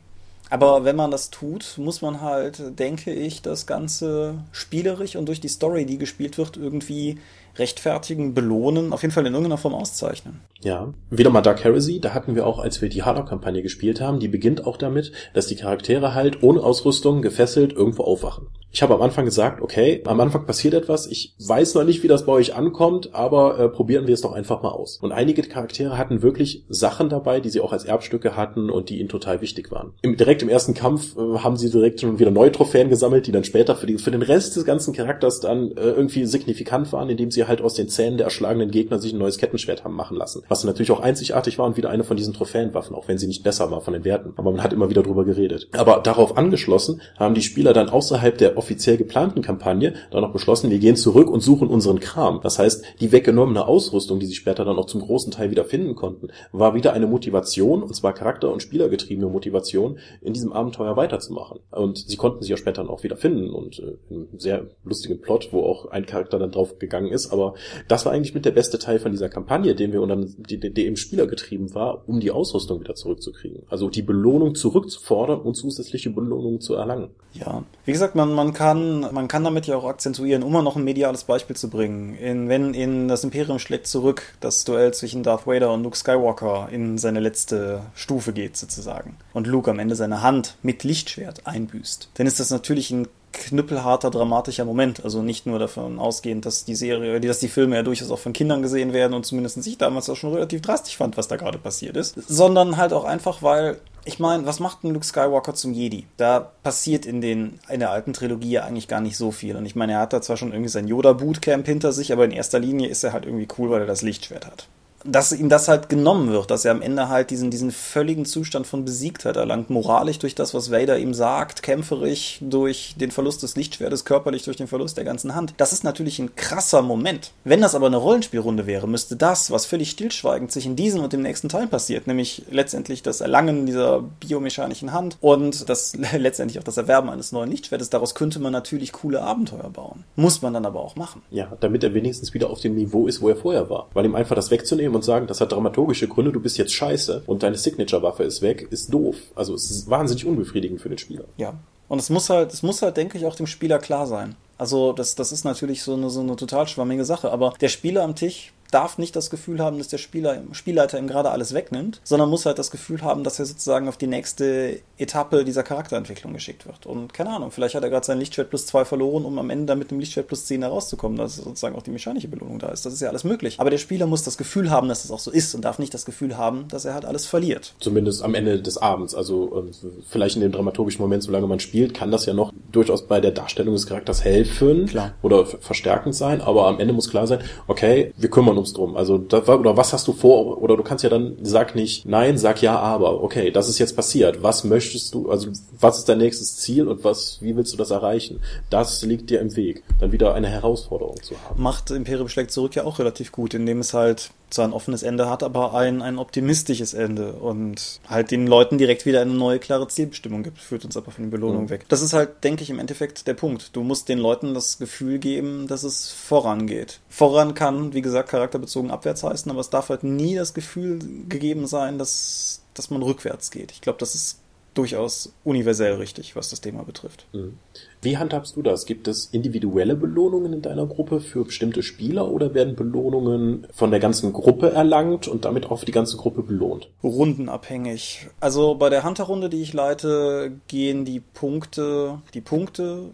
Aber wenn man das tut, muss man halt, denke ich, das Ganze spielerisch und durch die Story, die gespielt wird, irgendwie rechtfertigen, belohnen, auf jeden Fall in irgendeiner Form auszeichnen. Ja, wieder mal Dark Heresy, da hatten wir auch, als wir die Halo-Kampagne gespielt haben, die beginnt auch damit, dass die Charaktere halt ohne Ausrüstung gefesselt irgendwo aufwachen. Ich habe am Anfang gesagt, okay, am Anfang passiert etwas, ich weiß noch nicht, wie das bei euch ankommt, aber äh, probieren wir es doch einfach mal aus. Und einige Charaktere hatten wirklich Sachen dabei, die sie auch als Erbstücke hatten und die ihnen total wichtig waren. Im, direkt im ersten Kampf äh, haben sie direkt schon wieder neue Trophäen gesammelt, die dann später für, die, für den Rest des ganzen Charakters dann äh, irgendwie signifikant waren, indem sie halt aus den Zähnen der erschlagenen Gegner sich ein neues Kettenschwert haben machen lassen. Was natürlich auch einzigartig war und wieder eine von diesen Trophäenwaffen, auch wenn sie nicht besser war von den Werten. Aber man hat immer wieder drüber geredet. Aber darauf angeschlossen haben die Spieler dann außerhalb der offiziell geplanten Kampagne dann noch beschlossen, wir gehen zurück und suchen unseren Kram. Das heißt, die weggenommene Ausrüstung, die sie später dann auch zum großen Teil wieder finden konnten, war wieder eine Motivation, und zwar Charakter- und Spielergetriebene Motivation, in diesem Abenteuer weiterzumachen. Und sie konnten sich ja später dann auch wieder finden und äh, einen sehr lustigen Plot, wo auch ein Charakter dann drauf gegangen ist. Aber das war eigentlich mit der beste Teil von dieser Kampagne, den wir die, die im Spieler getrieben war, um die Ausrüstung wieder zurückzukriegen. Also die Belohnung zurückzufordern und zusätzliche Belohnungen zu erlangen. Ja, wie gesagt, man, man kann man kann damit ja auch akzentuieren, um mal noch ein mediales Beispiel zu bringen. In, wenn in das Imperium schlägt zurück das Duell zwischen Darth Vader und Luke Skywalker in seine letzte Stufe geht sozusagen und Luke am Ende seine Hand mit Lichtschwert einbüßt, dann ist das natürlich ein knüppelharter, dramatischer Moment. Also nicht nur davon ausgehend, dass die Serie, dass die Filme ja durchaus auch von Kindern gesehen werden und zumindest ich damals auch schon relativ drastisch fand, was da gerade passiert ist, sondern halt auch einfach, weil ich meine, was macht ein Luke Skywalker zum Jedi? Da passiert in, den, in der alten Trilogie ja eigentlich gar nicht so viel. Und ich meine, er hat da zwar schon irgendwie sein Yoda-Bootcamp hinter sich, aber in erster Linie ist er halt irgendwie cool, weil er das Lichtschwert hat dass ihm das halt genommen wird, dass er am Ende halt diesen, diesen völligen Zustand von Besiegtheit erlangt, moralisch durch das, was Vader ihm sagt, kämpferisch durch den Verlust des Lichtschwertes, körperlich durch den Verlust der ganzen Hand. Das ist natürlich ein krasser Moment. Wenn das aber eine Rollenspielrunde wäre, müsste das, was völlig stillschweigend sich in diesem und dem nächsten Teil passiert, nämlich letztendlich das Erlangen dieser biomechanischen Hand und das letztendlich auch das Erwerben eines neuen Lichtschwertes, daraus könnte man natürlich coole Abenteuer bauen. Muss man dann aber auch machen. Ja, damit er wenigstens wieder auf dem Niveau ist, wo er vorher war. Weil ihm einfach das wegzunehmen und sagen, das hat dramaturgische Gründe, du bist jetzt scheiße und deine Signature-Waffe ist weg, ist doof. Also es ist wahnsinnig unbefriedigend für den Spieler. Ja. Und es muss halt, es muss halt, denke ich, auch dem Spieler klar sein. Also das, das ist natürlich so eine, so eine total schwammige Sache. Aber der Spieler am Tisch darf nicht das Gefühl haben, dass der Spieler, Spielleiter ihm gerade alles wegnimmt, sondern muss halt das Gefühl haben, dass er sozusagen auf die nächste Etappe dieser Charakterentwicklung geschickt wird. Und keine Ahnung, vielleicht hat er gerade sein Lichtschwert plus 2 verloren, um am Ende dann mit dem Lichtschwert plus 10 herauszukommen, dass sozusagen auch die mechanische Belohnung da ist. Das ist ja alles möglich. Aber der Spieler muss das Gefühl haben, dass es das auch so ist und darf nicht das Gefühl haben, dass er halt alles verliert. Zumindest am Ende des Abends. Also ähm, vielleicht in dem dramaturgischen Moment, solange man spielt, kann das ja noch durchaus bei der Darstellung des Charakters helfen Klar. oder verstärkend sein, aber am Ende muss klar sein, okay, wir kümmern uns drum. Also da oder was hast du vor, oder du kannst ja dann, sag nicht, nein, sag ja, aber, okay, das ist jetzt passiert, was möchtest du, also was ist dein nächstes Ziel und was, wie willst du das erreichen? Das liegt dir im Weg, dann wieder eine Herausforderung zu haben. Macht Imperium schlägt zurück ja auch relativ gut, indem es halt zwar ein offenes Ende hat, aber ein, ein optimistisches Ende und halt den Leuten direkt wieder eine neue, klare Zielbestimmung gibt, führt uns aber von den Belohnungen mhm. weg. Das ist halt, denke ich, im Endeffekt der Punkt. Du musst den Leuten das Gefühl geben, dass es vorangeht. Voran kann, wie gesagt, charakterbezogen abwärts heißen, aber es darf halt nie das Gefühl gegeben sein, dass, dass man rückwärts geht. Ich glaube, das ist durchaus universell richtig, was das Thema betrifft. Mhm. Wie handhabst du das? Gibt es individuelle Belohnungen in deiner Gruppe für bestimmte Spieler oder werden Belohnungen von der ganzen Gruppe erlangt und damit auch für die ganze Gruppe belohnt? Rundenabhängig. Also bei der Hunter-Runde, die ich leite, gehen die Punkte, die Punkte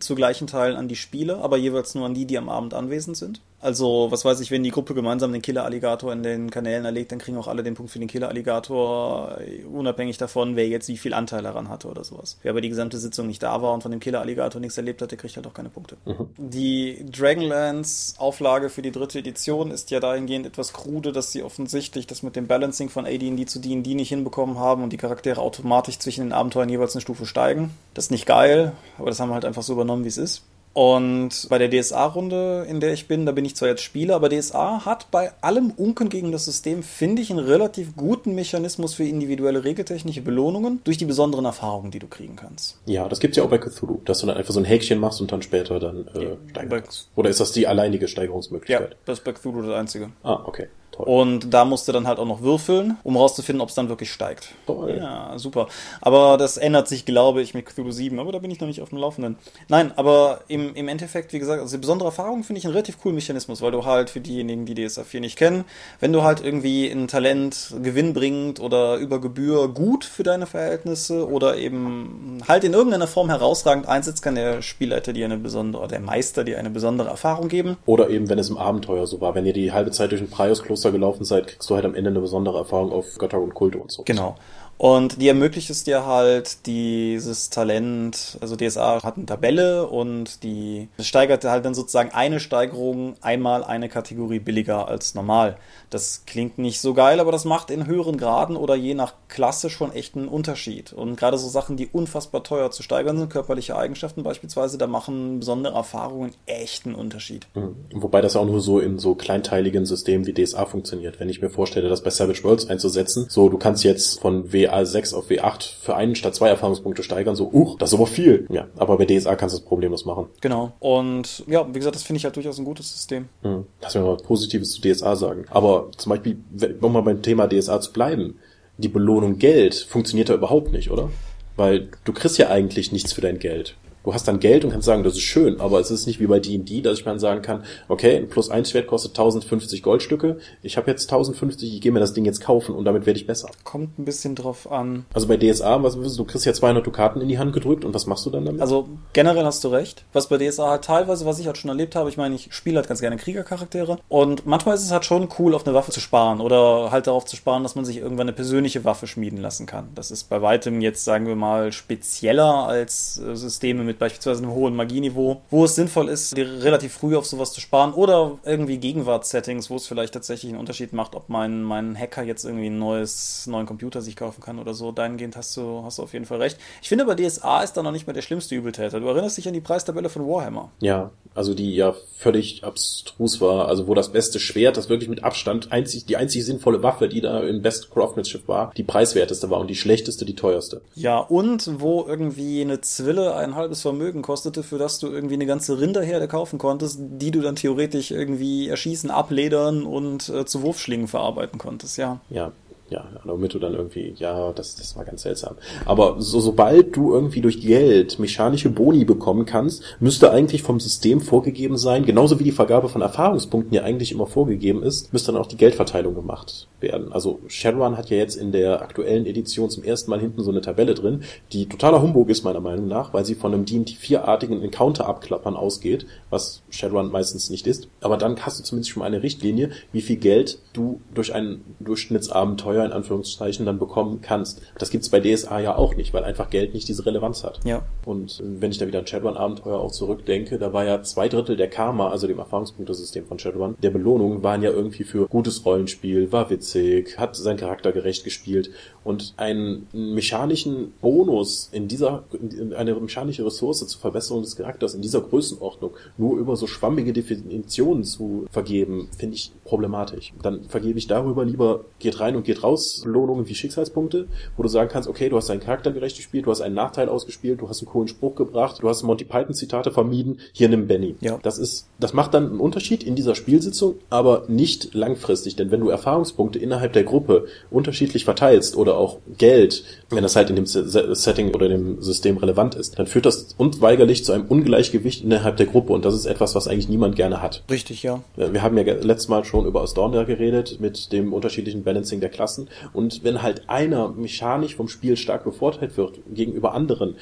zu gleichen Teilen an die Spieler, aber jeweils nur an die, die am Abend anwesend sind. Also, was weiß ich, wenn die Gruppe gemeinsam den Killer-Alligator in den Kanälen erlegt, dann kriegen auch alle den Punkt für den Killer-Alligator, unabhängig davon, wer jetzt wie viel Anteil daran hatte oder sowas. Wer aber die gesamte Sitzung nicht da war und von dem Killer-Alligator nichts erlebt hat, der kriegt halt auch keine Punkte. Mhm. Die Dragonlance-Auflage für die dritte Edition ist ja dahingehend etwas krude, dass sie offensichtlich das mit dem Balancing von AD&D zu D&D nicht hinbekommen haben und die Charaktere automatisch zwischen den Abenteuern jeweils eine Stufe steigen. Das ist nicht geil, aber das haben wir halt einfach so übernommen, wie es ist. Und bei der DSA-Runde, in der ich bin, da bin ich zwar jetzt Spieler, aber DSA hat bei allem Unken gegen das System, finde ich, einen relativ guten Mechanismus für individuelle regeltechnische Belohnungen durch die besonderen Erfahrungen, die du kriegen kannst. Ja, das gibt's ja auch bei Cthulhu, dass du dann einfach so ein Häkchen machst und dann später dann äh, ja, steigen kannst. Oder ist das die alleinige Steigerungsmöglichkeit? Ja, das ist bei Cthulhu das einzige. Ah, okay. Toll. Und da musst du dann halt auch noch würfeln, um rauszufinden, ob es dann wirklich steigt. Toll. Ja, super. Aber das ändert sich, glaube ich, mit Cthulhu 7, aber da bin ich noch nicht auf dem Laufenden. Nein, aber im, im Endeffekt, wie gesagt, also die besondere Erfahrung finde ich einen relativ coolen Mechanismus, weil du halt für diejenigen, die DSA 4 nicht kennen, wenn du halt irgendwie ein Talent gewinnbringend oder über Gebühr gut für deine Verhältnisse oder eben halt in irgendeiner Form herausragend einsetzt, kann der Spielleiter dir eine besondere, der Meister dir eine besondere Erfahrung geben. Oder eben, wenn es im Abenteuer so war, wenn ihr die halbe Zeit durch ein Praios-Kloster Kloster gelaufen seid, kriegst du halt am Ende eine besondere Erfahrung auf Götter und Kulte und so. Genau. Und die ermöglicht es dir halt, dieses Talent, also DSA hat eine Tabelle und die steigert halt dann sozusagen eine Steigerung einmal eine Kategorie billiger als normal. Das klingt nicht so geil, aber das macht in höheren Graden oder je nach Klasse schon echt einen Unterschied. Und gerade so Sachen, die unfassbar teuer zu steigern sind, körperliche Eigenschaften beispielsweise, da machen besondere Erfahrungen echt einen Unterschied. Mhm. Wobei das auch nur so in so kleinteiligen Systemen wie DSA funktioniert. Wenn ich mir vorstelle, das bei Savage Worlds einzusetzen, so du kannst jetzt von WA6 auf W8 für einen statt zwei Erfahrungspunkte steigern, so, uh, das ist aber viel. Ja, aber bei DSA kannst du es problemlos machen. Genau. Und ja, wie gesagt, das finde ich halt durchaus ein gutes System. Mhm. Lass mir mal was Positives zu DSA sagen. Aber zum Beispiel, um mal beim Thema DSA zu bleiben, die Belohnung Geld funktioniert da überhaupt nicht, oder? Weil du kriegst ja eigentlich nichts für dein Geld du hast dann Geld und kannst sagen, das ist schön, aber es ist nicht wie bei D&D, dass ich dann sagen kann, okay, ein plus 1 Schwert kostet 1050 Goldstücke, ich habe jetzt 1050, ich gehe mir das Ding jetzt kaufen und damit werde ich besser. Kommt ein bisschen drauf an. Also bei DSA, was du kriegst ja 200 Dukaten in die Hand gedrückt und was machst du dann damit? Also generell hast du recht. Was bei DSA halt teilweise, was ich halt schon erlebt habe, ich meine, ich spiele halt ganz gerne Kriegercharaktere und manchmal ist es halt schon cool, auf eine Waffe zu sparen oder halt darauf zu sparen, dass man sich irgendwann eine persönliche Waffe schmieden lassen kann. Das ist bei weitem jetzt, sagen wir mal, spezieller als äh, Systeme mit beispielsweise einem hohen Magieniveau, wo es sinnvoll ist, relativ früh auf sowas zu sparen oder irgendwie Gegenwartssettings, wo es vielleicht tatsächlich einen Unterschied macht, ob mein, mein Hacker jetzt irgendwie ein neues, neuen Computer sich kaufen kann oder so. Dahingehend hast du, hast du auf jeden Fall recht. Ich finde aber DSA ist da noch nicht mehr der schlimmste Übeltäter. Du erinnerst dich an die Preistabelle von Warhammer. Ja, also die ja völlig abstrus war, also wo das beste Schwert, das wirklich mit Abstand einzig, die einzig sinnvolle Waffe, die da im Best Craftsmanship war, die preiswerteste war und die schlechteste die teuerste. Ja, und wo irgendwie eine Zwille ein halbes Vermögen kostete, für das du irgendwie eine ganze Rinderherde kaufen konntest, die du dann theoretisch irgendwie erschießen, abledern und äh, zu Wurfschlingen verarbeiten konntest, ja. Ja, ja, du dann irgendwie, ja, das, das war ganz seltsam. Aber so, sobald du irgendwie durch Geld mechanische Boni bekommen kannst, müsste eigentlich vom System vorgegeben sein, genauso wie die Vergabe von Erfahrungspunkten ja eigentlich immer vorgegeben ist, müsste dann auch die Geldverteilung gemacht werden. Also Shadowrun hat ja jetzt in der aktuellen Edition zum ersten Mal hinten so eine Tabelle drin, die totaler Humbug ist meiner Meinung nach, weil sie von einem D&D 4-artigen Encounter-Abklappern ausgeht, was Shadowrun meistens nicht ist. Aber dann hast du zumindest schon mal eine Richtlinie, wie viel Geld du durch ein Durchschnittsabenteuer in Anführungszeichen dann bekommen kannst. Das gibt's bei DSA ja auch nicht, weil einfach Geld nicht diese Relevanz hat. Ja. Und wenn ich da wieder an Shadowrun-Abenteuer auch zurückdenke, da war ja zwei Drittel der Karma, also dem Erfahrungspunktesystem von Shadowrun, der Belohnung waren ja irgendwie für gutes Rollenspiel, war witzig, witzig, hat seinen Charakter gerecht gespielt und einen mechanischen Bonus in dieser, in eine mechanische Ressource zur Verbesserung des Charakters in dieser Größenordnung nur über so schwammige Definitionen zu vergeben, finde ich problematisch. Dann vergebe ich darüber lieber, geht rein und geht raus Belohnungen wie Schicksalspunkte, wo du sagen kannst, okay, du hast deinen Charakter gerecht gespielt, du hast einen Nachteil ausgespielt, du hast einen coolen Spruch gebracht, du hast Monty Python Zitate vermieden, hier nimm Benny. Ja. Das ist, das macht dann einen Unterschied in dieser Spielsitzung, aber nicht langfristig, denn wenn du Erfahrungspunkte innerhalb der Gruppe unterschiedlich verteilst oder auch Geld, wenn das halt in dem Setting oder dem System relevant ist, dann führt das unweigerlich zu einem Ungleichgewicht innerhalb der Gruppe und das ist etwas, was eigentlich niemand gerne hat. Richtig, ja. Wir haben ja letztes Mal schon über Ostornia geredet mit dem unterschiedlichen Balancing der Klassen und wenn halt einer mechanisch vom Spiel stark bevorteilt wird gegenüber anderen,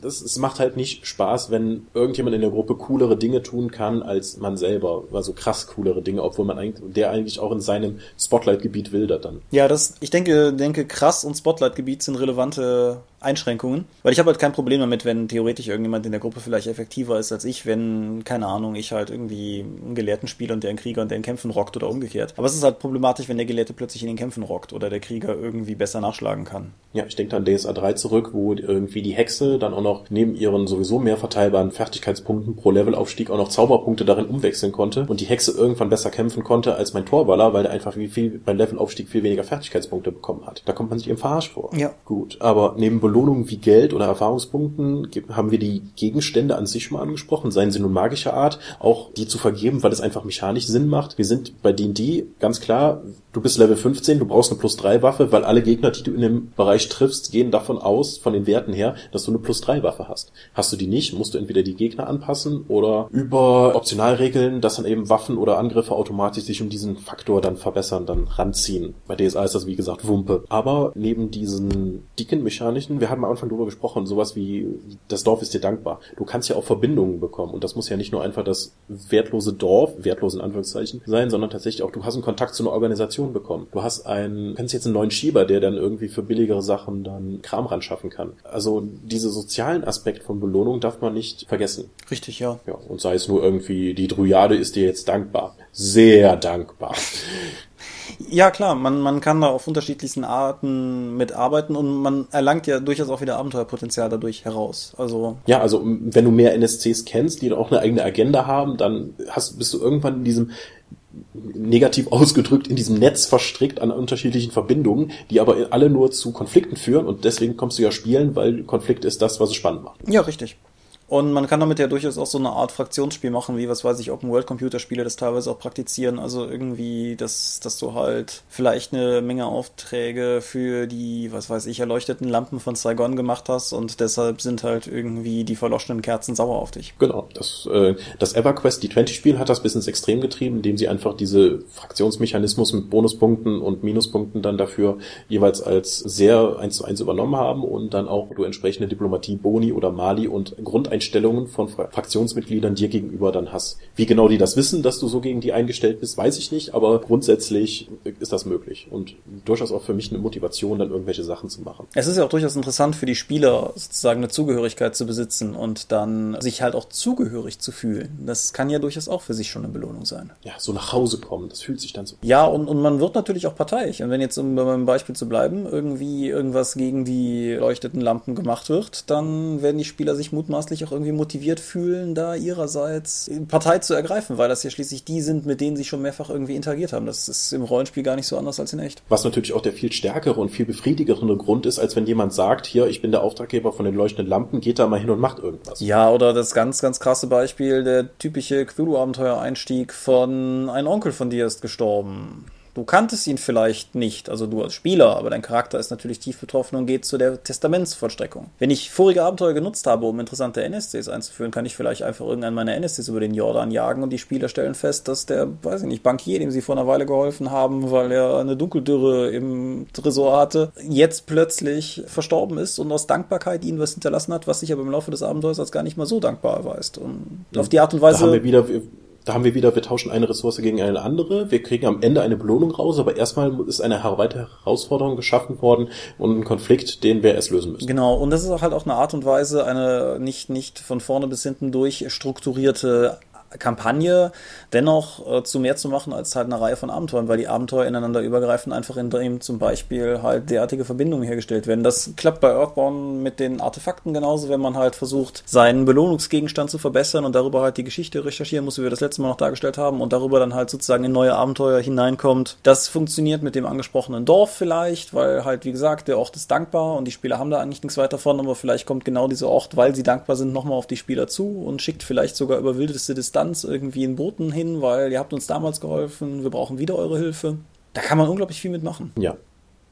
das, es macht halt nicht Spaß, wenn irgendjemand in der Gruppe coolere Dinge tun kann als man selber. Also krass coolere Dinge, obwohl man eigentlich, der eigentlich auch in seinem Spotlight-Gebiet wildert dann. Ja, das, ich denke, denke, krass und Spotlight-Gebiet sind relevante Einschränkungen, weil ich habe halt kein Problem damit, wenn theoretisch irgendjemand in der Gruppe vielleicht effektiver ist als ich, wenn, keine Ahnung, ich halt irgendwie einen Gelehrten spiele und der einen Krieger und der in Kämpfen rockt oder umgekehrt. Aber es ist halt problematisch, wenn der Gelehrte plötzlich in den Kämpfen rockt oder der Krieger irgendwie besser nachschlagen kann. Ja, ich denke an DSA 3 zurück, wo irgendwie die Hexe dann auch noch neben ihren sowieso mehr verteilbaren Fertigkeitspunkten pro Levelaufstieg auch noch Zauberpunkte darin umwechseln konnte und die Hexe irgendwann besser kämpfen konnte als mein Torwaller, weil er einfach wie viel beim Levelaufstieg viel weniger Fertigkeitspunkte bekommen hat. Da kommt man sich im Verarscht vor. Ja. Gut, aber neben Belohnungen wie Geld oder Erfahrungspunkten haben wir die Gegenstände an sich schon mal angesprochen, seien sie nun magischer Art, auch die zu vergeben, weil es einfach mechanisch Sinn macht. Wir sind bei D&D ganz klar, du bist Level 15, du brauchst eine Plus 3 Waffe, weil alle Gegner, die du in dem Bereich triffst, gehen davon aus, von den Werten her, dass du eine Plus 3 Waffe hast. Hast du die nicht, musst du entweder die Gegner anpassen oder über Optionalregeln, dass dann eben Waffen oder Angriffe automatisch sich um diesen Faktor dann verbessern, dann ranziehen. Bei DSA ist das wie gesagt Wumpe. Aber neben diesen dicken mechanischen, wir haben am Anfang darüber gesprochen, sowas wie das Dorf ist dir dankbar. Du kannst ja auch Verbindungen bekommen und das muss ja nicht nur einfach das wertlose Dorf, wertlos in Anführungszeichen sein, sondern tatsächlich auch du hast einen Kontakt zu einer Organisation bekommen. Du hast einen, kannst jetzt einen neuen Schieber, der dann irgendwie für billigere Sachen dann Kram ran schaffen kann. Also diese sozialen Aspekt von Belohnung darf man nicht vergessen. Richtig, ja. Ja, und sei es nur irgendwie, die Drujade ist dir jetzt dankbar. Sehr dankbar. Ja, klar, man, man kann da auf unterschiedlichsten Arten mitarbeiten und man erlangt ja durchaus auch wieder Abenteuerpotenzial dadurch heraus. Also. Ja, also wenn du mehr NSCs kennst, die auch eine eigene Agenda haben, dann hast, bist du irgendwann in diesem negativ ausgedrückt in diesem Netz verstrickt an unterschiedlichen Verbindungen, die aber alle nur zu Konflikten führen und deswegen kommst du ja spielen, weil Konflikt ist das, was es spannend macht. Ja, richtig. Und man kann damit ja durchaus auch so eine Art Fraktionsspiel machen, wie, was weiß ich, Open-World-Computerspiele das teilweise auch praktizieren. Also irgendwie, dass, dass du halt vielleicht eine Menge Aufträge für die, was weiß ich, erleuchteten Lampen von Saigon gemacht hast und deshalb sind halt irgendwie die verloschenen Kerzen sauer auf dich. Genau. Das, äh, das EverQuest, die 20-Spiel, hat das bis ins Extrem getrieben, indem sie einfach diese Fraktionsmechanismus mit Bonuspunkten und Minuspunkten dann dafür jeweils als sehr eins zu eins übernommen haben und dann auch du entsprechende Diplomatie, Boni oder Mali und Grund Einstellungen von Fraktionsmitgliedern dir gegenüber dann hast. Wie genau die das wissen, dass du so gegen die eingestellt bist, weiß ich nicht, aber grundsätzlich ist das möglich und durchaus auch für mich eine Motivation, dann irgendwelche Sachen zu machen. Es ist ja auch durchaus interessant für die Spieler, sozusagen eine Zugehörigkeit zu besitzen und dann sich halt auch zugehörig zu fühlen. Das kann ja durchaus auch für sich schon eine Belohnung sein. Ja, so nach Hause kommen, das fühlt sich dann so. Ja, und, und man wird natürlich auch parteiisch. Und wenn jetzt, um bei meinem Beispiel zu bleiben, irgendwie irgendwas gegen die leuchteten Lampen gemacht wird, dann werden die Spieler sich mutmaßlich auch irgendwie motiviert fühlen, da ihrerseits Partei zu ergreifen, weil das ja schließlich die sind, mit denen sie schon mehrfach irgendwie interagiert haben. Das ist im Rollenspiel gar nicht so anders als in echt. Was natürlich auch der viel stärkere und viel befriedigendere Grund ist, als wenn jemand sagt, hier, ich bin der Auftraggeber von den leuchtenden Lampen, geht da mal hin und macht irgendwas. Ja, oder das ganz, ganz krasse Beispiel, der typische Cthulhu-Abenteuer-Einstieg von ein Onkel von dir ist gestorben. Du kanntest ihn vielleicht nicht, also du als Spieler, aber dein Charakter ist natürlich tief betroffen und geht zu der Testamentsvollstreckung. Wenn ich vorige Abenteuer genutzt habe, um interessante NSCs einzuführen, kann ich vielleicht einfach irgendeinen meiner NSCs über den Jordan jagen und die Spieler stellen fest, dass der, weiß ich nicht, Bankier, dem sie vor einer Weile geholfen haben, weil er eine Dunkeldürre im Tresor hatte, jetzt plötzlich verstorben ist und aus Dankbarkeit ihnen was hinterlassen hat, was sich aber im Laufe des Abenteuers als gar nicht mal so dankbar erweist. Und auf die Art und Weise. Da haben wir wieder da haben wir wieder, wir tauschen eine Ressource gegen eine andere. Wir kriegen am Ende eine Belohnung raus, aber erstmal ist eine weitere Herausforderung geschaffen worden und ein Konflikt, den wir erst lösen müssen. Genau, und das ist auch halt auch eine Art und Weise, eine nicht, nicht von vorne bis hinten durch strukturierte Kampagne dennoch äh, zu mehr zu machen als halt eine Reihe von Abenteuern, weil die Abenteuer ineinander übergreifen, einfach indem zum Beispiel halt derartige Verbindungen hergestellt werden. Das klappt bei Earthbound mit den Artefakten genauso, wenn man halt versucht, seinen Belohnungsgegenstand zu verbessern und darüber halt die Geschichte recherchieren muss, wie wir das letzte Mal noch dargestellt haben, und darüber dann halt sozusagen in neue Abenteuer hineinkommt. Das funktioniert mit dem angesprochenen Dorf vielleicht, weil halt, wie gesagt, der Ort ist dankbar und die Spieler haben da eigentlich nichts weiter von, aber vielleicht kommt genau dieser Ort, weil sie dankbar sind, nochmal auf die Spieler zu und schickt vielleicht sogar über wildeste Distanz irgendwie einen Boten hin, weil ihr habt uns damals geholfen, wir brauchen wieder eure Hilfe. Da kann man unglaublich viel mitmachen. Ja.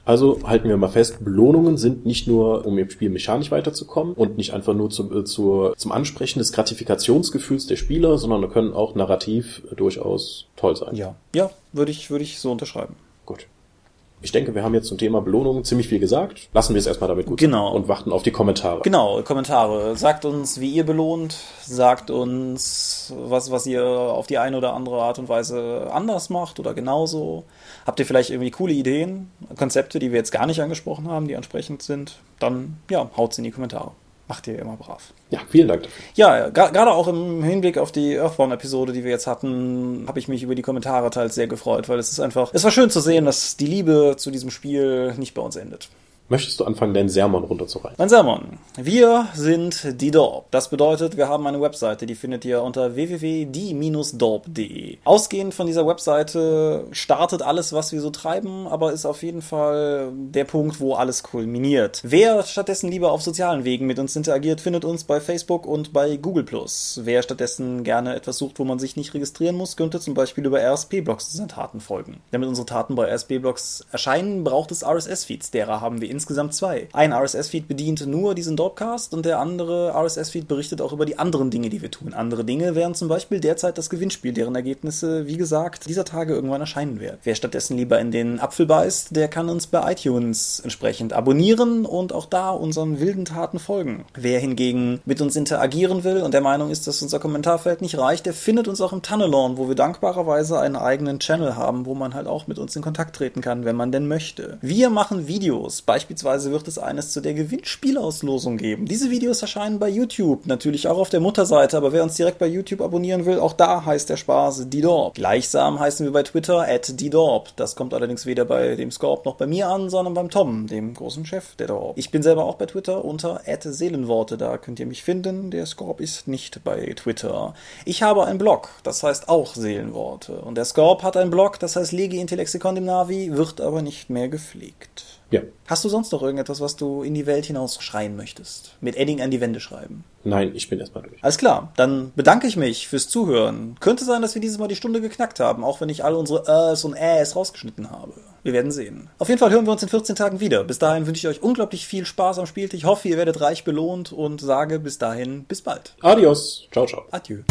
Also halten wir mal fest, Belohnungen sind nicht nur, um im Spiel mechanisch weiterzukommen und nicht einfach nur zu, äh, zu, zum Ansprechen des Gratifikationsgefühls der Spieler, sondern können auch narrativ durchaus toll sein. Ja, ja, würde ich, würde ich so unterschreiben. Gut. Ich denke, wir haben jetzt zum Thema Belohnungen ziemlich viel gesagt. Lassen wir es erstmal damit gut Genau. und warten auf die Kommentare. Genau, Kommentare. Sagt uns, wie ihr belohnt. Sagt uns, was, was ihr auf die eine oder andere Art und Weise anders macht oder genauso. Habt ihr vielleicht irgendwie coole Ideen, Konzepte, die wir jetzt gar nicht angesprochen haben, die ansprechend sind? Dann, ja, haut's in die Kommentare. Macht ihr immer brav. Ja, vielen Dank dafür. Ja, gerade auch im Hinblick auf die Earthbound-Episode, die wir jetzt hatten, habe ich mich über die Kommentare teils sehr gefreut, weil es ist einfach, es war schön zu sehen, dass die Liebe zu diesem Spiel nicht bei uns endet. Möchtest du anfangen, deinen Sermon runterzureißen? Mein Sermon. Wir sind die Dorp. Das bedeutet, wir haben eine Webseite, die findet ihr unter www.die-dorp.de. Ausgehend von dieser Webseite startet alles, was wir so treiben, aber ist auf jeden Fall der Punkt, wo alles kulminiert. Wer stattdessen lieber auf sozialen Wegen mit uns interagiert, findet uns bei Facebook und bei Google+. Wer stattdessen gerne etwas sucht, wo man sich nicht registrieren muss, könnte zum Beispiel über RSP-Blogs seinen Taten folgen. Damit unsere Taten bei RSP-Blogs erscheinen, braucht es RSS-Feeds. Derer haben wir insgesamt zwei. Ein RSS-Feed bedient nur diesen Dorpcast und der andere RSS-Feed berichtet auch über die anderen Dinge, die wir tun. Andere Dinge wären zum Beispiel derzeit das Gewinnspiel, deren Ergebnisse, wie gesagt, dieser Tage irgendwann erscheinen werden. Wer stattdessen lieber in den Apfel beißt, der kann uns bei iTunes entsprechend abonnieren und auch da unseren wilden Taten folgen. Wer hingegen mit uns interagieren will und der Meinung ist, dass unser Kommentarfeld nicht reicht, der findet uns auch im Tunnelon, wo wir dankbarerweise einen eigenen Channel haben, wo man halt auch mit uns in Kontakt treten kann, wenn man denn möchte. Wir machen Videos. Beispielsweise wird es eines zu der Gewinnspielauslosung geben. Diese Videos erscheinen bei YouTube, natürlich auch auf der Mutterseite, aber wer uns direkt bei YouTube abonnieren will, auch da heißt der Spaß Didorp. Gleichsam heißen wir bei Twitter at Didorp. Das kommt allerdings weder bei dem Scorp noch bei mir an, sondern beim Tom, dem großen Chef der Dorp. Ich bin selber auch bei Twitter unter at Seelenworte, da könnt ihr mich finden. Der Scorp ist nicht bei Twitter. Ich habe einen Blog, das heißt auch Seelenworte. Und der Scorp hat einen Blog, das heißt Legi Intellexikon dem Navi, wird aber nicht mehr gepflegt. Ja. Hast du sonst noch irgendetwas, was du in die Welt hinaus schreien möchtest? Mit Edding an die Wände schreiben. Nein, ich bin erstmal durch. Alles klar, dann bedanke ich mich fürs Zuhören. Könnte sein, dass wir dieses Mal die Stunde geknackt haben, auch wenn ich alle unsere Äs und Äs rausgeschnitten habe. Wir werden sehen. Auf jeden Fall hören wir uns in 14 Tagen wieder. Bis dahin wünsche ich euch unglaublich viel Spaß am Spieltisch. Ich hoffe, ihr werdet reich belohnt und sage bis dahin bis bald. Adios. Ciao, ciao. Adieu.